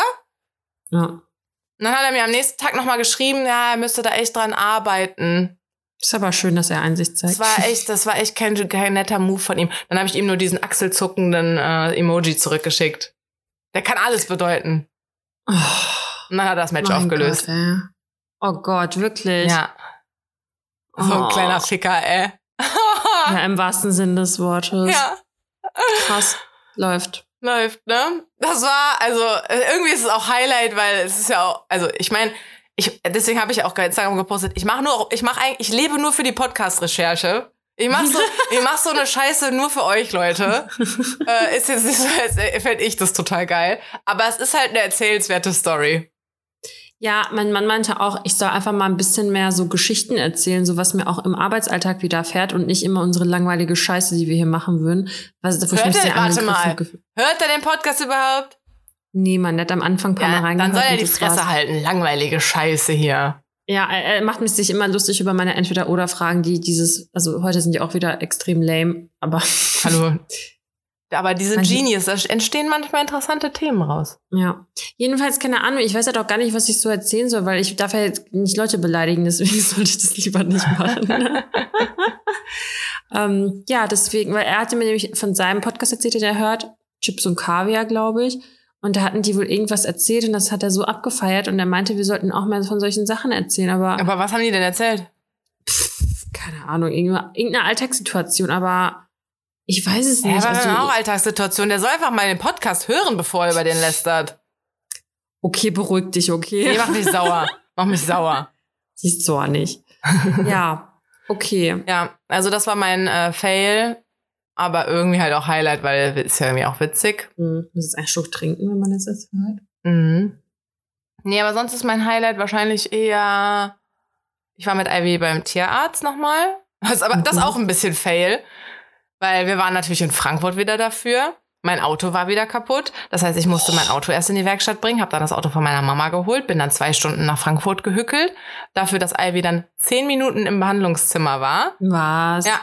Ja. Und dann hat er mir am nächsten Tag nochmal geschrieben, ja, er müsste da echt dran arbeiten. Ist aber schön, dass er Einsicht zeigt. Das war echt, das war echt kein, kein netter Move von ihm. Dann habe ich ihm nur diesen achselzuckenden äh, Emoji zurückgeschickt. Der kann alles bedeuten. oh, Und dann hat er das Match aufgelöst. Gott. Oh Gott, wirklich? ja. So ein Oh. kleiner Ficker, ey. Ja, im wahrsten Sinn des Wortes. ja, Krass. Läuft. läuft, ne? Das war, also, äh, irgendwie ist es auch Highlight, weil es ist ja auch, also ich meine, ich, deswegen habe ich auch Instagram gepostet, ich mache nur, ich mache eigentlich, ich lebe nur für die Podcast-Recherche. Ich mach so, [laughs] ich mach so eine Scheiße nur für euch, Leute. [laughs] äh, ist jetzt nicht so, als fände ich das total geil. Aber es ist halt eine erzählenswerte Story. Ja, mein Mann meinte auch, ich soll einfach mal ein bisschen mehr so Geschichten erzählen, so was mir auch im Arbeitsalltag widerfährt und nicht immer unsere langweilige Scheiße, die wir hier machen würden. Was, wo ich Hört mich er- sehr warte mal. Hört er den Podcast überhaupt? Nee, man, der hat am Anfang ein paar Ja, Mal reingehört. dann soll er die war's. Fresse halten. Langweilige Scheiße hier. Ja, er, er macht mich sich immer lustig über meine Entweder-Oder-Fragen, die dieses, also heute sind die auch wieder extrem lame, aber Hallo. [laughs] Aber diese Genius, da entstehen manchmal interessante Themen raus. ja. Jedenfalls keine Ahnung, ich weiß ja doch gar nicht, was ich so erzählen soll, weil ich darf ja jetzt nicht Leute beleidigen, deswegen [laughs] sollte ich das lieber nicht machen. [laughs] ähm, ja, deswegen, weil er hatte mir nämlich von seinem Podcast erzählt, den er hört, Chips und Kaviar, glaube ich. Und da hatten die wohl irgendwas erzählt und das hat er so abgefeiert und er meinte, wir sollten auch mal von solchen Sachen erzählen, aber Aber was haben die denn erzählt? keine Ahnung, irgendeine Alltagssituation, aber ich weiß es Ja, nicht. aber also, auch Alltagssituation. Der soll einfach mal den Podcast hören, bevor er über den lästert. okay, beruhig dich, okay? Nee, mach mich sauer. [laughs] Mach mich sauer. Siehst du auch nicht. [laughs] ja, okay. Ja, also das war mein äh, Fail, aber irgendwie halt auch Highlight, weil ist ja irgendwie auch witzig. Hm, muss jetzt einen Schluck trinken, wenn man das jetzt hört. Mhm. Nee, aber sonst ist mein Highlight wahrscheinlich eher, ich war mit Ivy beim Tierarzt nochmal. Das, aber das Mhm. auch ein bisschen Fail, weil wir waren natürlich in Frankfurt wieder dafür. Mein Auto war wieder kaputt. Das heißt, ich musste mein Auto erst in die Werkstatt bringen, habe dann das Auto von meiner Mama geholt, bin dann zwei Stunden nach Frankfurt gehückelt. Dafür, dass Ivy dann zehn Minuten im Behandlungszimmer war. Was? Ja,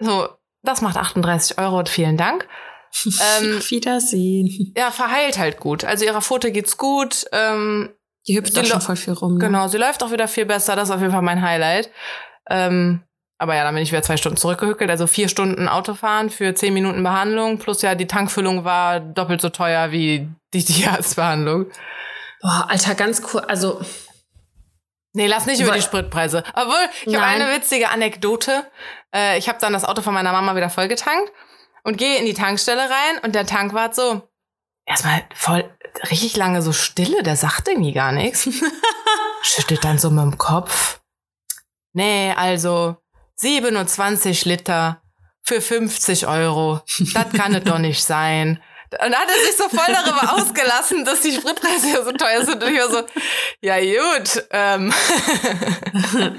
so, das macht 38 Euro. Vielen Dank. [laughs] ähm, Auf Wiedersehen. ja, verheilt halt gut. Also ihrer Pfote geht's gut. Ähm, Die hüpft doch schon voll viel rum. Ne? Genau, sie läuft auch wieder viel besser. Das ist auf jeden Fall mein Highlight. Ähm, aber ja, dann bin ich wieder zwei Stunden zurückgehückelt. Also vier Stunden Autofahren für zehn Minuten Behandlung. Plus ja, die Tankfüllung war doppelt so teuer wie die Tierarztbehandlung. [laughs] Boah, Alter, ganz cool. Also, Nee, lass nicht über die Spritpreise. Obwohl, ich habe eine witzige Anekdote. Äh, ich habe dann das Auto von meiner Mama wieder vollgetankt und gehe in die Tankstelle rein und der Tankwart so, erstmal voll, richtig lange so Stille, der sagt irgendwie gar nichts. [laughs] Schüttelt dann so mit dem Kopf. Nee, also 27 Liter für 50 Euro. Das kann es doch nicht sein. Und dann hat er sich so voll darüber [laughs] ausgelassen, dass die Spritpreise ja so teuer sind. Und ich war so, ja gut. Ähm. [laughs]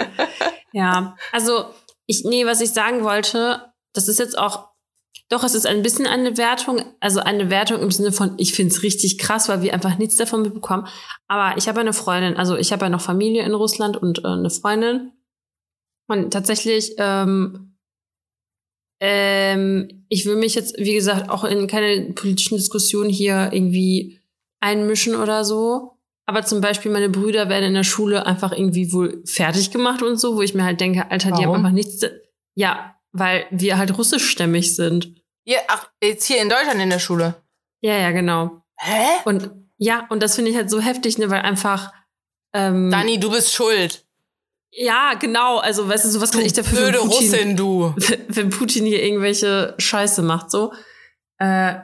ja. Also, ich, nee, was ich sagen wollte, das ist jetzt auch, doch, es ist ein bisschen eine Wertung, also eine Wertung im Sinne von, ich find's richtig krass, weil wir einfach nichts davon mitbekommen. Aber ich habe eine Freundin, also ich habe ja noch Familie in Russland und äh, eine Freundin. Und tatsächlich, ähm, ähm, ich will mich jetzt, wie gesagt, auch in keine politischen Diskussionen hier irgendwie einmischen oder so. Aber zum Beispiel meine Brüder werden in der Schule einfach irgendwie wohl fertig gemacht und so, wo ich mir halt denke, Alter, die haben Warum? einfach nichts. Ja, weil wir halt russischstämmig sind. Ja, ach, jetzt hier in Deutschland in der Schule. Ja, ja, genau. Hä? Und ja, und das finde ich halt so heftig, ne, weil einfach. Ähm, Dani, du bist schuld. Ja, genau. Also, weißt du, so was kann ich dafür Blöde wenn Putin, Russin, du. [laughs] wenn Putin hier irgendwelche Scheiße macht, so. Äh,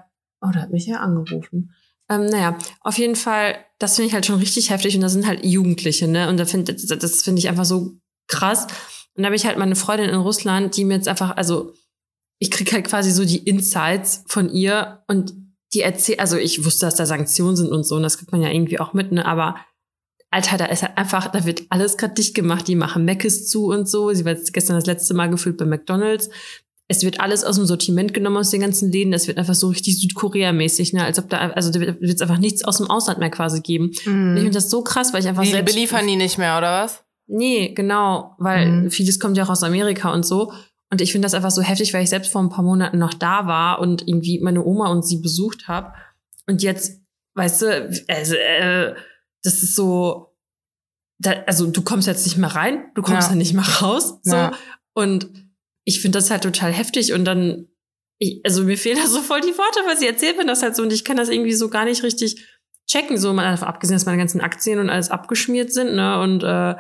oh, da hat mich ja angerufen. Ähm, naja, auf jeden Fall, das finde ich halt schon richtig heftig und das sind halt Jugendliche, ne? Und da find, das, das finde ich einfach so krass. Und da habe ich halt meine Freundin in Russland, die mir jetzt einfach, also ich krieg halt quasi so die Insights von ihr und die erzählt, also ich wusste, dass da Sanktionen sind und so, und das kriegt man ja irgendwie auch mit, ne? Aber Alter, da ist halt einfach, da wird alles gerade dicht gemacht. Die machen Meckes zu und so. Sie war jetzt gestern das letzte Mal gefüllt bei McDonalds. Es wird alles aus dem Sortiment genommen aus den ganzen Läden. Das wird einfach so richtig Südkorea-mäßig, ne? Als ob da, also da wird es einfach nichts aus dem Ausland mehr quasi geben. Und ich finde das so krass, weil ich einfach Die selbst. beliefern die nicht mehr, oder was? Nee, genau, weil Mhm. vieles kommt ja auch aus Amerika und so. Und ich finde das einfach so heftig, weil ich selbst vor ein paar Monaten noch da war und irgendwie meine Oma und sie besucht habe. Und jetzt, weißt du, also, äh, das ist so, da, also du kommst jetzt nicht mehr rein, du kommst Ja. ja nicht mehr raus. So. Ja. Und ich finde das halt total heftig. Und dann, ich, also mir fehlen da so voll die Worte, weil sie erzählt mir das halt so und ich kann das irgendwie so gar nicht richtig checken. So mal abgesehen, dass meine ganzen Aktien und alles abgeschmiert sind, ne? Und äh,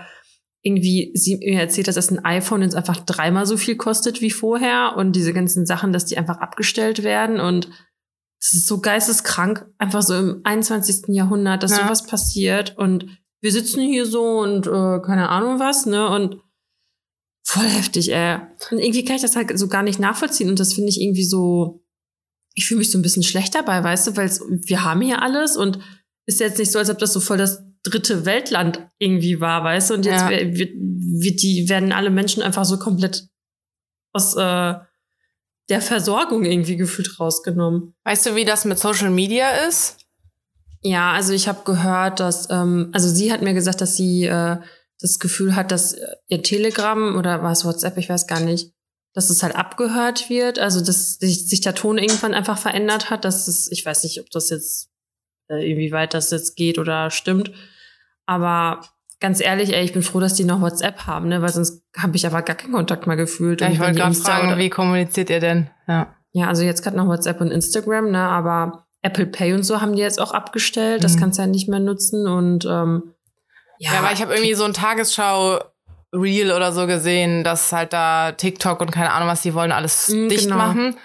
irgendwie, sie mir erzählt, dass das ein iPhone jetzt einfach dreimal so viel kostet wie vorher und diese ganzen Sachen, dass die einfach abgestellt werden und das ist so geisteskrank, einfach so im 21. Jahrhundert, dass Ja. sowas passiert und wir sitzen hier so und äh, keine Ahnung was, ne? Und voll heftig, ey. Und irgendwie kann ich das halt so gar nicht nachvollziehen und das finde ich irgendwie so, ich fühle mich so ein bisschen schlecht dabei, weißt du, weil wir haben hier alles und ist jetzt nicht so, als ob das so voll das dritte Weltland irgendwie war, weißt du, und jetzt Ja. wird, wird die, werden alle Menschen einfach so komplett aus äh, der Versorgung irgendwie gefühlt rausgenommen. Weißt du, wie das mit Social Media ist? Ja, also ich habe gehört, dass, ähm, also sie hat mir gesagt, dass sie äh, das Gefühl hat, dass ihr Telegram oder was WhatsApp, ich weiß gar nicht, dass es halt abgehört wird, also dass sich, sich der Ton irgendwann einfach verändert hat, dass es, ich weiß nicht, ob das jetzt äh, inwieweit das jetzt geht oder stimmt, aber ganz ehrlich, ey, ich bin froh, dass die noch WhatsApp haben, ne, weil sonst habe ich aber gar keinen Kontakt mehr gefühlt. Ja, ich wollte gerade fragen, oder, wie kommuniziert ihr denn? Ja. Ja, also jetzt gerade noch WhatsApp und Instagram, ne, aber Apple Pay und so haben die jetzt auch abgestellt. Das Mhm. kannst du ja nicht mehr nutzen und ähm, Ja, aber ich habe irgendwie so ein Tagesschau Reel oder so gesehen, dass halt da TikTok und keine Ahnung was, die wollen alles Mm, dicht genau. machen.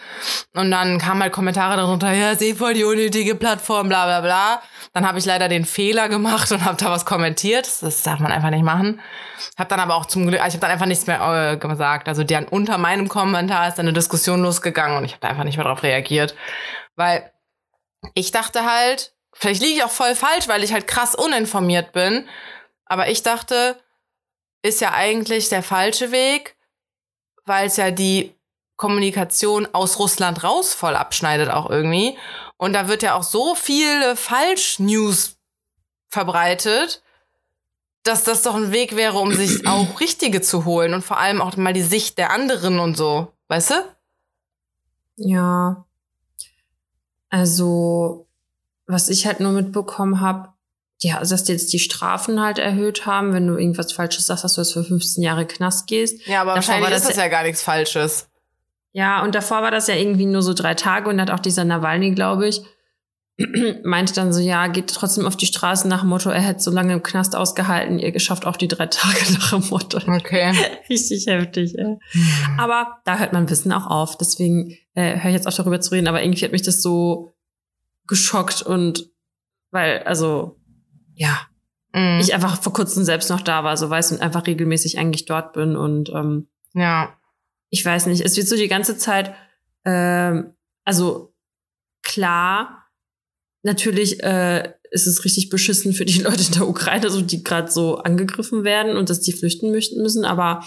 Und dann kamen halt Kommentare darunter, ja, ist eh voll die unnötige Plattform, bla bla bla. Dann habe ich leider den Fehler gemacht [laughs] und habe da was kommentiert. Das darf man einfach nicht machen. Hab dann aber auch zum Glück, ich habe dann einfach nichts mehr äh, gesagt. Also dann unter meinem Kommentar ist dann eine Diskussion losgegangen und ich habe da einfach nicht mehr drauf reagiert. Weil ich dachte halt, vielleicht liege ich auch voll falsch, weil ich halt krass uninformiert bin. Aber ich dachte, ist ja eigentlich der falsche Weg, weil es ja die Kommunikation aus Russland raus voll abschneidet auch irgendwie. Und da wird ja auch so viele Falsch-News verbreitet, dass das doch ein Weg wäre, um sich [clears throat] auch richtige zu holen und vor allem auch mal die Sicht der anderen und so. Weißt du? ja. Also, was ich halt nur mitbekommen habe, ja, also dass die jetzt die Strafen halt erhöht haben, wenn du irgendwas Falsches sagst, dass du jetzt für 15 Jahre Knast gehst. Ja, aber Davor wahrscheinlich war ist das das ja gar nichts Falsches. Ja, und davor war das ja irgendwie nur so drei Tage und hat auch dieser Nawalny, glaube ich, [clears throat] meinte dann so, ja, geht trotzdem auf die Straße nach dem Motto, er hätte so lange im Knast ausgehalten, ihr geschafft auch die drei [laughs] Tage nach dem Motto. Okay. [laughs] Richtig heftig, ey. Aber da hört man Wissen auch auf, deswegen äh, höre ich jetzt auch darüber zu reden, aber irgendwie hat mich das so geschockt und weil, also, ja, Mhm. ich einfach vor kurzem selbst noch da war, so weiß und einfach regelmäßig eigentlich dort bin und ähm, ja. ich weiß nicht, es wird so die ganze Zeit, ähm, also klar, natürlich äh, ist es richtig beschissen für die [laughs] Leute in der Ukraine, so die gerade so angegriffen werden und dass die flüchten möchten müssen, aber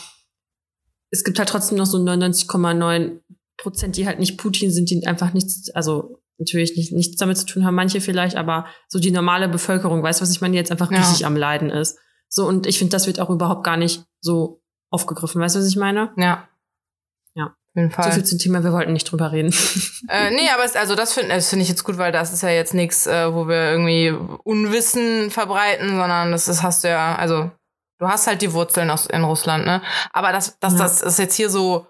es gibt halt trotzdem noch so 99,9 Prozent, die halt nicht Putin sind, die einfach nichts, also natürlich nicht, nichts damit zu tun haben, manche vielleicht, aber so die normale Bevölkerung, weißt du, was ich meine, die jetzt einfach Ja. richtig am Leiden ist. So, und ich finde, das wird auch überhaupt gar nicht so aufgegriffen, weißt du, was ich meine? Ja. Ja. Auf jeden Fall. So viel zum Thema, wir wollten nicht drüber reden. Äh, nee, aber es, also das finde das find ich jetzt gut, weil das ist ja jetzt nichts, äh, wo wir irgendwie Unwissen verbreiten, sondern das ist, hast du ja, also du hast halt die Wurzeln aus, in Russland, ne? Aber dass, dass Ja. das ist jetzt hier so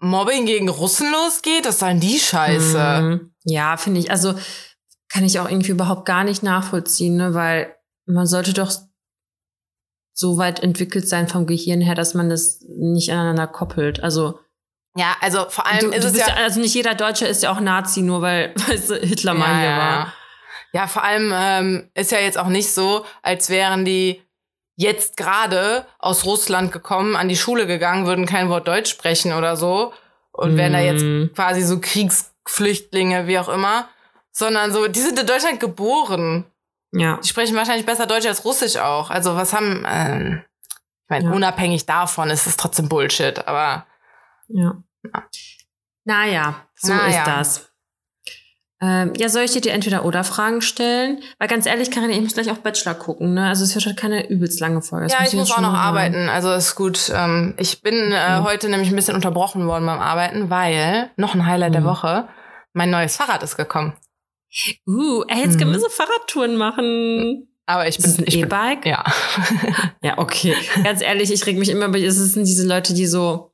Mobbing gegen Russen losgeht, das ist dann die Scheiße. Mhm. Ja, finde ich. Also kann ich auch irgendwie überhaupt gar nicht nachvollziehen, ne? weil man sollte doch so weit entwickelt sein vom Gehirn her, dass man das nicht aneinander koppelt. Also Ja, also vor allem du, ist du es ja, ja, also nicht jeder Deutsche ist ja auch Nazi, nur weil [laughs] weißt du, Hitler mal hier war. Ja, vor allem ähm, ist ja jetzt auch nicht so, als wären die jetzt gerade aus Russland gekommen, an die Schule gegangen, würden kein Wort Deutsch sprechen oder so und wären da jetzt Mhm. quasi so Kriegsflüchtlinge, wie auch immer, sondern so, die sind in Deutschland geboren. Ja. Die sprechen wahrscheinlich besser Deutsch als Russisch auch. Also was haben, ähm, ich meine, Ja. unabhängig davon ist es trotzdem Bullshit, aber Ja. Naja, so Naja. ist das. Ähm, ja, soll ich dir die Entweder-Oder-Fragen stellen? Weil ganz ehrlich, Karin, ich muss gleich auch Bachelor gucken, ne? Also es wird halt keine übelst lange Folge. Das ja, ich muss auch noch arbeiten. Also ist gut. Ähm, ich bin äh, Mhm. heute nämlich ein bisschen unterbrochen worden beim Arbeiten, weil noch ein Highlight der Mhm. Woche. Mein neues Fahrrad ist gekommen. Uh, ey, jetzt können wir Mhm. so Fahrradtouren machen. Aber ich bin, E-Bike? ja. [laughs] Ja, okay. Ganz ehrlich, ich reg mich immer, bei- es sind diese Leute, die so,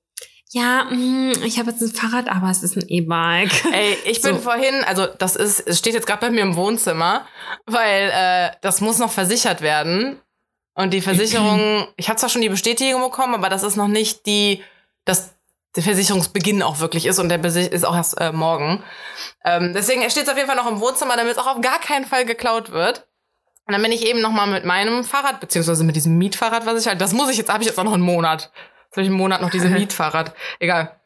ja, mm, ich habe jetzt ein Fahrrad, aber es ist ein E-Bike. [laughs] Ey, ich bin So. vorhin, also das ist, es steht jetzt gerade bei mir im Wohnzimmer, weil äh, das muss noch versichert werden. Und die Versicherung, [clears throat] ich habe zwar schon die Bestätigung bekommen, aber das ist noch nicht die, dass der Versicherungsbeginn auch wirklich ist und der ist auch erst äh, morgen. Ähm, deswegen steht es auf jeden Fall noch im Wohnzimmer, damit es auch auf gar keinen Fall geklaut wird. Und dann bin ich eben noch mal mit meinem Fahrrad, beziehungsweise mit diesem Mietfahrrad, was ich halt, das muss ich jetzt, habe ich jetzt auch noch einen Monat. Habe einen Monat noch dieses [laughs] Mietfahrrad. Egal.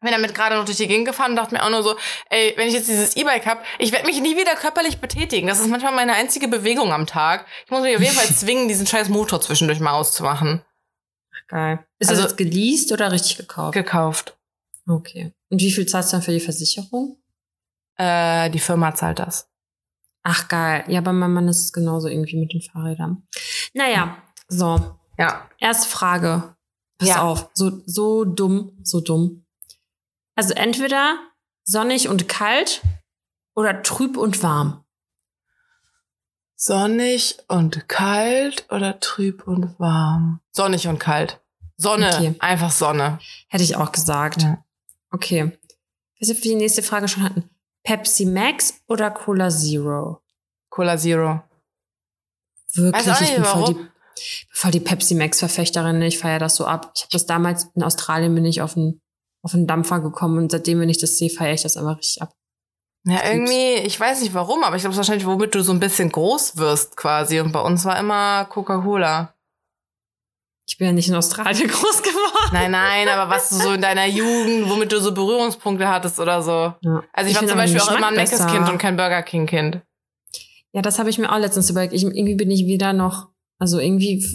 Bin damit gerade noch durch die Gegend gefahren und dachte mir auch nur so, ey, wenn ich jetzt dieses E-Bike hab, ich werde mich nie wieder körperlich betätigen. Das ist manchmal meine einzige Bewegung am Tag. Ich muss mich auf jeden Fall [laughs] zwingen, diesen scheiß Motor zwischendurch mal auszumachen. Geil. Ist Also- das jetzt geleast oder richtig gekauft? Gekauft. okay. Und wie viel zahlst du dann für die Versicherung? Äh, die Firma zahlt das. Ach, geil. Ja, bei meinem Mann ist es genauso irgendwie mit den Fahrrädern. Naja, so. Ja. Erste Frage. Pass Ja. auf. So, so dumm, so dumm. Also entweder sonnig und kalt oder trüb und warm. Sonnig und kalt oder trüb und warm? Sonnig und kalt. Sonne, Okay. einfach Sonne. Hätte ich auch gesagt. Ja. Okay. Was wir die nächste Frage schon hatten. Pepsi Max oder Cola Zero? Cola Zero. Wirklich, Weiß auch nicht, ich bin voll warum. Voll die Pepsi Max Verfechterin. Ich feiere das so ab. Ich habe das damals in Australien bin ich auf einen auf einen Dampfer gekommen und seitdem, wenn ich das sehe, feiere ich das einfach richtig ab. Ja, irgendwie, ich weiß nicht warum, aber ich glaube, es ist wahrscheinlich, womit du so ein bisschen groß wirst quasi. Und bei uns war immer Coca-Cola. Ich bin ja nicht in Australien [laughs] groß geworden. Nein, nein, aber was du so in deiner Jugend, womit du so Berührungspunkte hattest oder so. Ja. Also ich, Ich war zum Beispiel auch immer ein besser. und kein Burger King-Kind. Ja, das habe ich mir auch letztens überlegt. Ich, irgendwie bin ich wieder noch, also irgendwie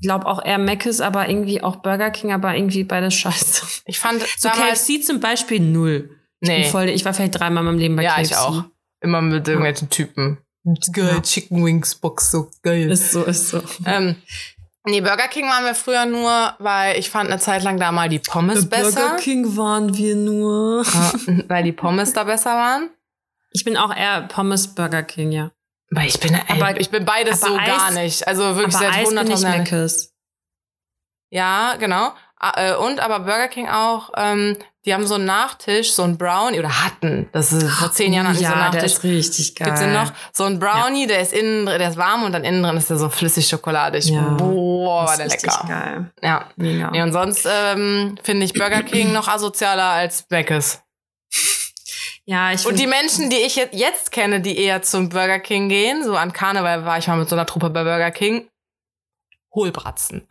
glaube auch eher Mc's, aber irgendwie auch Burger King, aber irgendwie beides scheiße. Ich fand So KFC zum Beispiel null. Ich, nee, voll, ich war vielleicht dreimal in meinem Leben bei ja, KFC. ich auch. Immer mit irgendwelchen Typen. Geil, Ja. Chicken Wings Box, so geil. Ist so, ist so. Ähm, nee, Burger King waren wir früher nur, weil ich fand eine Zeit lang da mal die Pommes besser. King waren wir nur. Ja, weil die Pommes da besser waren. Ich bin auch eher Pommes Burger King, ja. Weil ich bin, ey, Aber- ich bin beides so Eis- gar nicht. Also wirklich seit Eis bin ich 100.000 Jahren. Mc's. Ja, genau. Ah, äh, Und aber Burger King auch, ähm, die haben so einen Nachtisch, so einen Brownie, oder hatten, das ist vor zehn Jahren hatten die so einen Ja, der Nachtisch. ist richtig geil. Gibt's den noch? So ein Brownie, der ist innen, drin- der ist warm und dann innen drin ist der so flüssig schokoladig. Ja. Boah, war der lecker. geil. Ja. Mega. Nee, und sonst ähm, finde ich Burger King noch asozialer als Mc's. Ja, ich Und die Menschen, die ich jetzt, kenne, die eher zum Burger King gehen, so an Karneval war ich mal mit so einer Truppe bei Burger King, Hohlbratzen.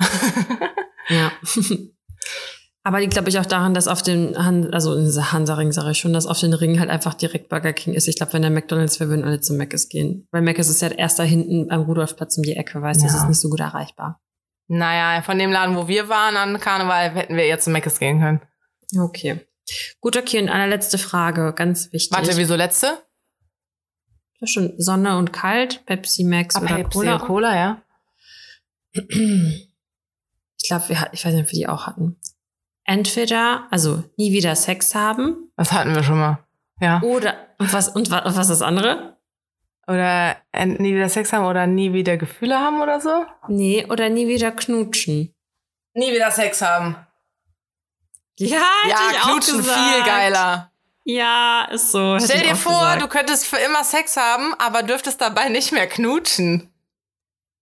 Ja. [laughs] Aber die glaube ich auch daran, dass auf den Han also in dieser Hansaring sage ich schon, dass auf den Ringen halt einfach direkt Burger King ist. Ich glaube, wenn der McDonalds wäre, würden alle zum Mc's gehen. Weil Mc's ist ja erst da hinten am Rudolfplatz um die Ecke, weißt du, das Ja. ist nicht so gut erreichbar. naja, von dem Laden, wo wir waren an Karneval, hätten wir eher zum Mc's gehen können. Okay. Gut, okay, und allerletzte Frage, ganz wichtig. Warte, wieso letzte? Schon Sonne und kalt, Pepsi Max Ah, oder Pepsi Cola. und Cola, ja. Ich glaube, wir hatten, ich weiß nicht, ob wir die auch hatten. Entweder, also nie wieder Sex haben Das hatten wir schon mal. Ja. oder und was und was, was ist das andere? Oder nie wieder Sex haben oder nie wieder Gefühle haben oder so? Nee, oder nie wieder knutschen. Nie wieder Sex haben. Ja, Ja, ich auch knutschen gesagt. viel geiler. Ja, ist so. Stell dir auch vor, gesagt. du könntest für immer Sex haben, aber dürftest dabei nicht mehr knutschen.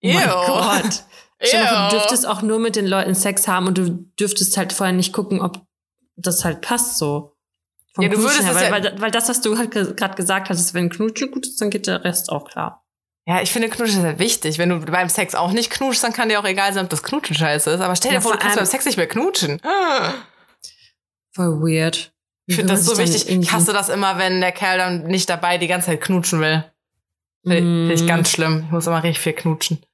Oh mein Ew. Gott. Stell dir Ew. du dürftest auch nur mit den Leuten Sex haben und du dürftest halt vorher nicht gucken, ob das halt passt so. Vom Ja, du Knutschen würdest her, es weil, ja- weil, weil das, was du halt gerade gesagt hast, wenn Knutschen gut ist, dann geht der Rest auch klar. Ja, ich finde, Knutschen ist halt wichtig. Wenn du beim Sex auch nicht knutschst, dann kann dir auch egal sein, ob das Knutschen scheiße ist. Aber stell dir Ja, vor, du kannst beim Sex nicht mehr knutschen. Voll weird. Ich finde das so wichtig. Ich hasse das immer, wenn der Kerl dann nicht dabei die ganze Zeit knutschen will. Finde finde ich Mm. ganz schlimm. Ich muss immer richtig viel knutschen.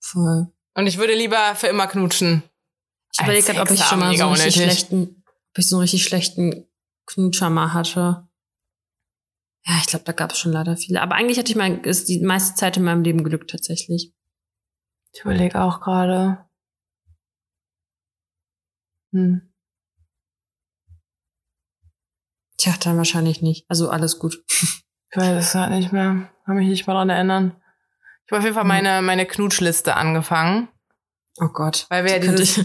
Voll. Und ich würde lieber für immer knutschen. Ich überlege gerade, ob ich schon mal so einen richtig schlechten, ob ich so einen richtig schlechten Knutscher mal hatte. Ja, ich glaube, da gab es schon leider viele. Aber eigentlich hatte ich mal, ist die meiste Zeit in meinem Leben Glück tatsächlich. Ich überlege auch gerade. Hm. Tja, dann wahrscheinlich nicht. Also alles gut. Ich weiß es halt nicht mehr. Kann mich nicht mal dran erinnern. Ich habe auf jeden Fall Hm. meine, meine Knutschliste angefangen. Oh Gott. Weil wir ja dieses,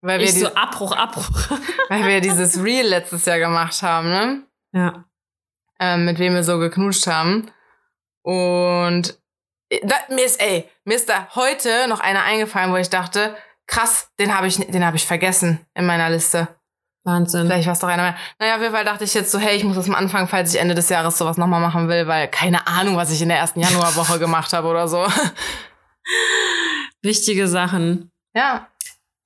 weil wir so Abbruch, Abbruch. [laughs] weil wir dieses Reel letztes Jahr gemacht haben, ne? ja. ähm, mit wem wir so geknutscht haben. Und da, mir ist, ey, mir ist da heute noch einer eingefallen, wo ich dachte, krass, den habe ich, den habe ich vergessen in meiner Liste. Wahnsinn. Vielleicht war es doch einer mehr. Naja, auf jeden Fall dachte ich jetzt so, hey, ich muss das mal anfangen, falls ich Ende des Jahres sowas nochmal machen will, weil keine Ahnung, was ich in der ersten Januarwoche [laughs] gemacht habe oder so. Wichtige Sachen. Ja.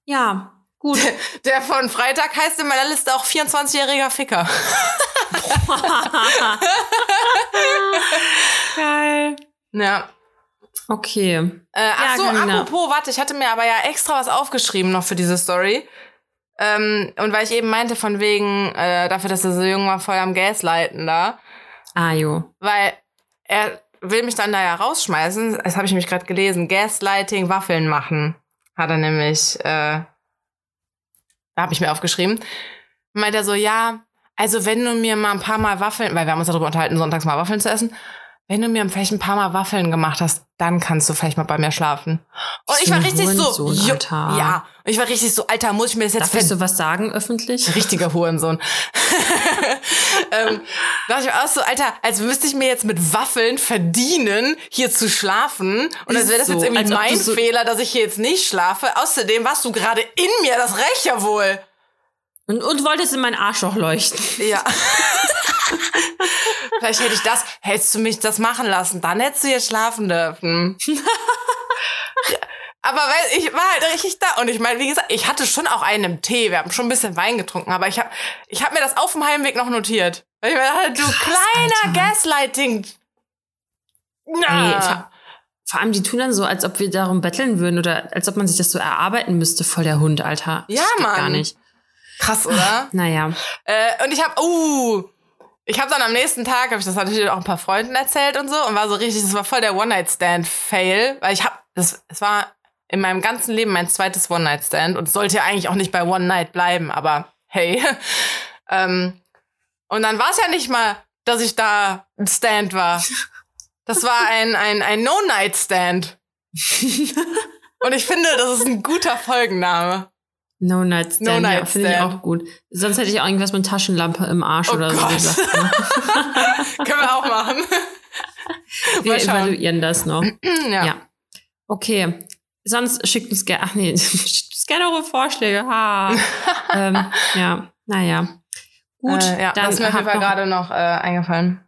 Ja, gut. Der von Freitag heißt in meiner Liste auch 24-jähriger Ficker. [laughs] Geil. Ja. Okay. Äh, ach Ja, so, Carina. apropos, warte, ich hatte mir aber ja extra was aufgeschrieben noch für diese Story. Ähm, und weil ich eben meinte, von wegen, äh, dafür, dass er so jung war, voll am Gaslighten da. Ah, jo. Weil er will mich dann da ja rausschmeißen. Das habe ich nämlich gerade gelesen. Gaslighting, Waffeln machen. Hat er nämlich, äh, da habe ich mir aufgeschrieben. Meint er so, ja, also wenn du mir mal ein paar Mal Waffeln, weil wir haben uns darüber unterhalten, sonntags mal Waffeln zu essen. Wenn du mir vielleicht ein paar Mal Waffeln gemacht hast, dann kannst du vielleicht mal bei mir schlafen. Und ich war richtig so, Hurensohn, Alter. ja, ich war richtig so, Alter, muss ich mir das jetzt Darf ich sowas sagen öffentlich? Richtiger [laughs] Hurensohn. [laughs] ähm, da dachte ich mir auch so, Alter, als müsste ich mir jetzt mit Waffeln verdienen, hier zu schlafen. Und als wäre das Ist jetzt so, irgendwie mein du so- Fehler, dass ich hier jetzt nicht schlafe. Außerdem warst du gerade in mir, das rächt ja wohl. Und, und wolltest in mein Arschloch leuchten. Ja. [laughs] Vielleicht hätte ich das, hättest du mich das machen lassen, dann hättest du hier schlafen dürfen. [laughs] Aber weil ich war halt richtig da und ich meine, wie gesagt, ich hatte schon auch einen im Tee, wir haben schon ein bisschen Wein getrunken, aber ich habe ich hab mir das auf dem Heimweg noch notiert. Weil ich mir dachte, du kleiner Alter. Gaslighting. Na. Nee, vor, vor allem, die tun dann so, als ob wir darum betteln würden oder als ob man sich das so erarbeiten müsste, voll der Hund, Alter. Das Ja, geht Mann. Gar nicht. Krass, oder? Naja. Äh, und ich habe, uh, ich habe dann am nächsten Tag, habe ich das natürlich auch ein paar Freunden erzählt und so und war so richtig, das war voll der One-Night-Stand-Fail, weil ich habe, das, es war in meinem ganzen Leben mein zweites One-Night-Stand und sollte ja eigentlich auch nicht bei One-Night bleiben, aber hey. [laughs] ähm, und dann war es ja nicht mal, dass ich da ein Stand war. Das war ein, ein, ein No-Night-Stand. [laughs] Und ich finde, das ist ein guter Folgenname. No Night Stand. No ja, Finde ich auch gut. Sonst hätte ich auch irgendwas mit Taschenlampe im Arsch Oh oder so Gott. gesagt. ne? [laughs] Können wir auch machen. [laughs] Wir evaluieren das noch. [clears throat] ja. Ja. Okay. Sonst schickt uns gerne, ach nee, [laughs] schickt uns gerne eure Vorschläge. Ha. ähm, ja, naja. Gut, äh, ja, dann das ist mir Fall noch- gerade noch äh, eingefallen.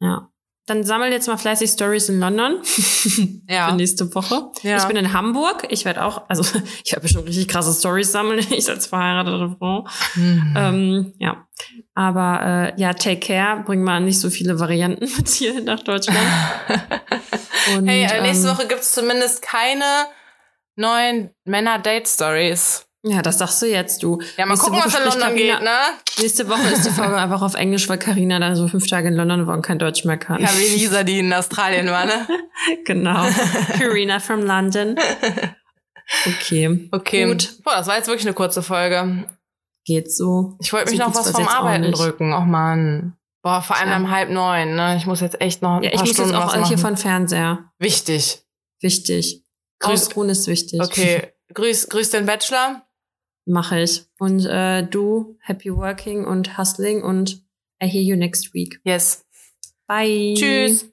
Ja. Dann sammel jetzt mal fleißig Stories in London [laughs] Ja. für nächste Woche. Ja. Ich bin in Hamburg. Ich werde auch, also [laughs] ich werde bestimmt richtig krasse Stories sammeln, [laughs] ich als verheiratete Frau. Mhm. Ähm, ja. Aber äh, ja, take care. Bring mal nicht so viele Varianten mit hier nach Deutschland. Und, hey, nächste ähm, Woche gibt's zumindest keine neuen Männer-Date-Stories. Ja, das sagst du jetzt, du. Ja, mal Nächste gucken, Woche was in London Carina- geht, ne? Nächste Woche ist die Folge [laughs] einfach auf Englisch, weil Karina dann so fünf Tage in London war und kein Deutsch mehr kann. Ja, wie Lisa, die in Australien war, ne? [laughs] genau. Karina from London. [laughs] Okay. Okay. Gut. Boah, das war jetzt wirklich eine kurze Folge. Geht so. Ich wollte mich So noch was vom Arbeiten drücken. Och man. Boah, vor allem Tja. um halb neun, ne? Ich muss jetzt echt noch ein Ja, ich muss Stunden jetzt auch hier von Fernseher. Wichtig. Wichtig. Grüß- Ausruhen ist wichtig. Okay. grüß, grüß den Bachelor. Mache ich. Und äh, du, happy working und hustling und I hear you next week. Yes. Bye. Tschüss.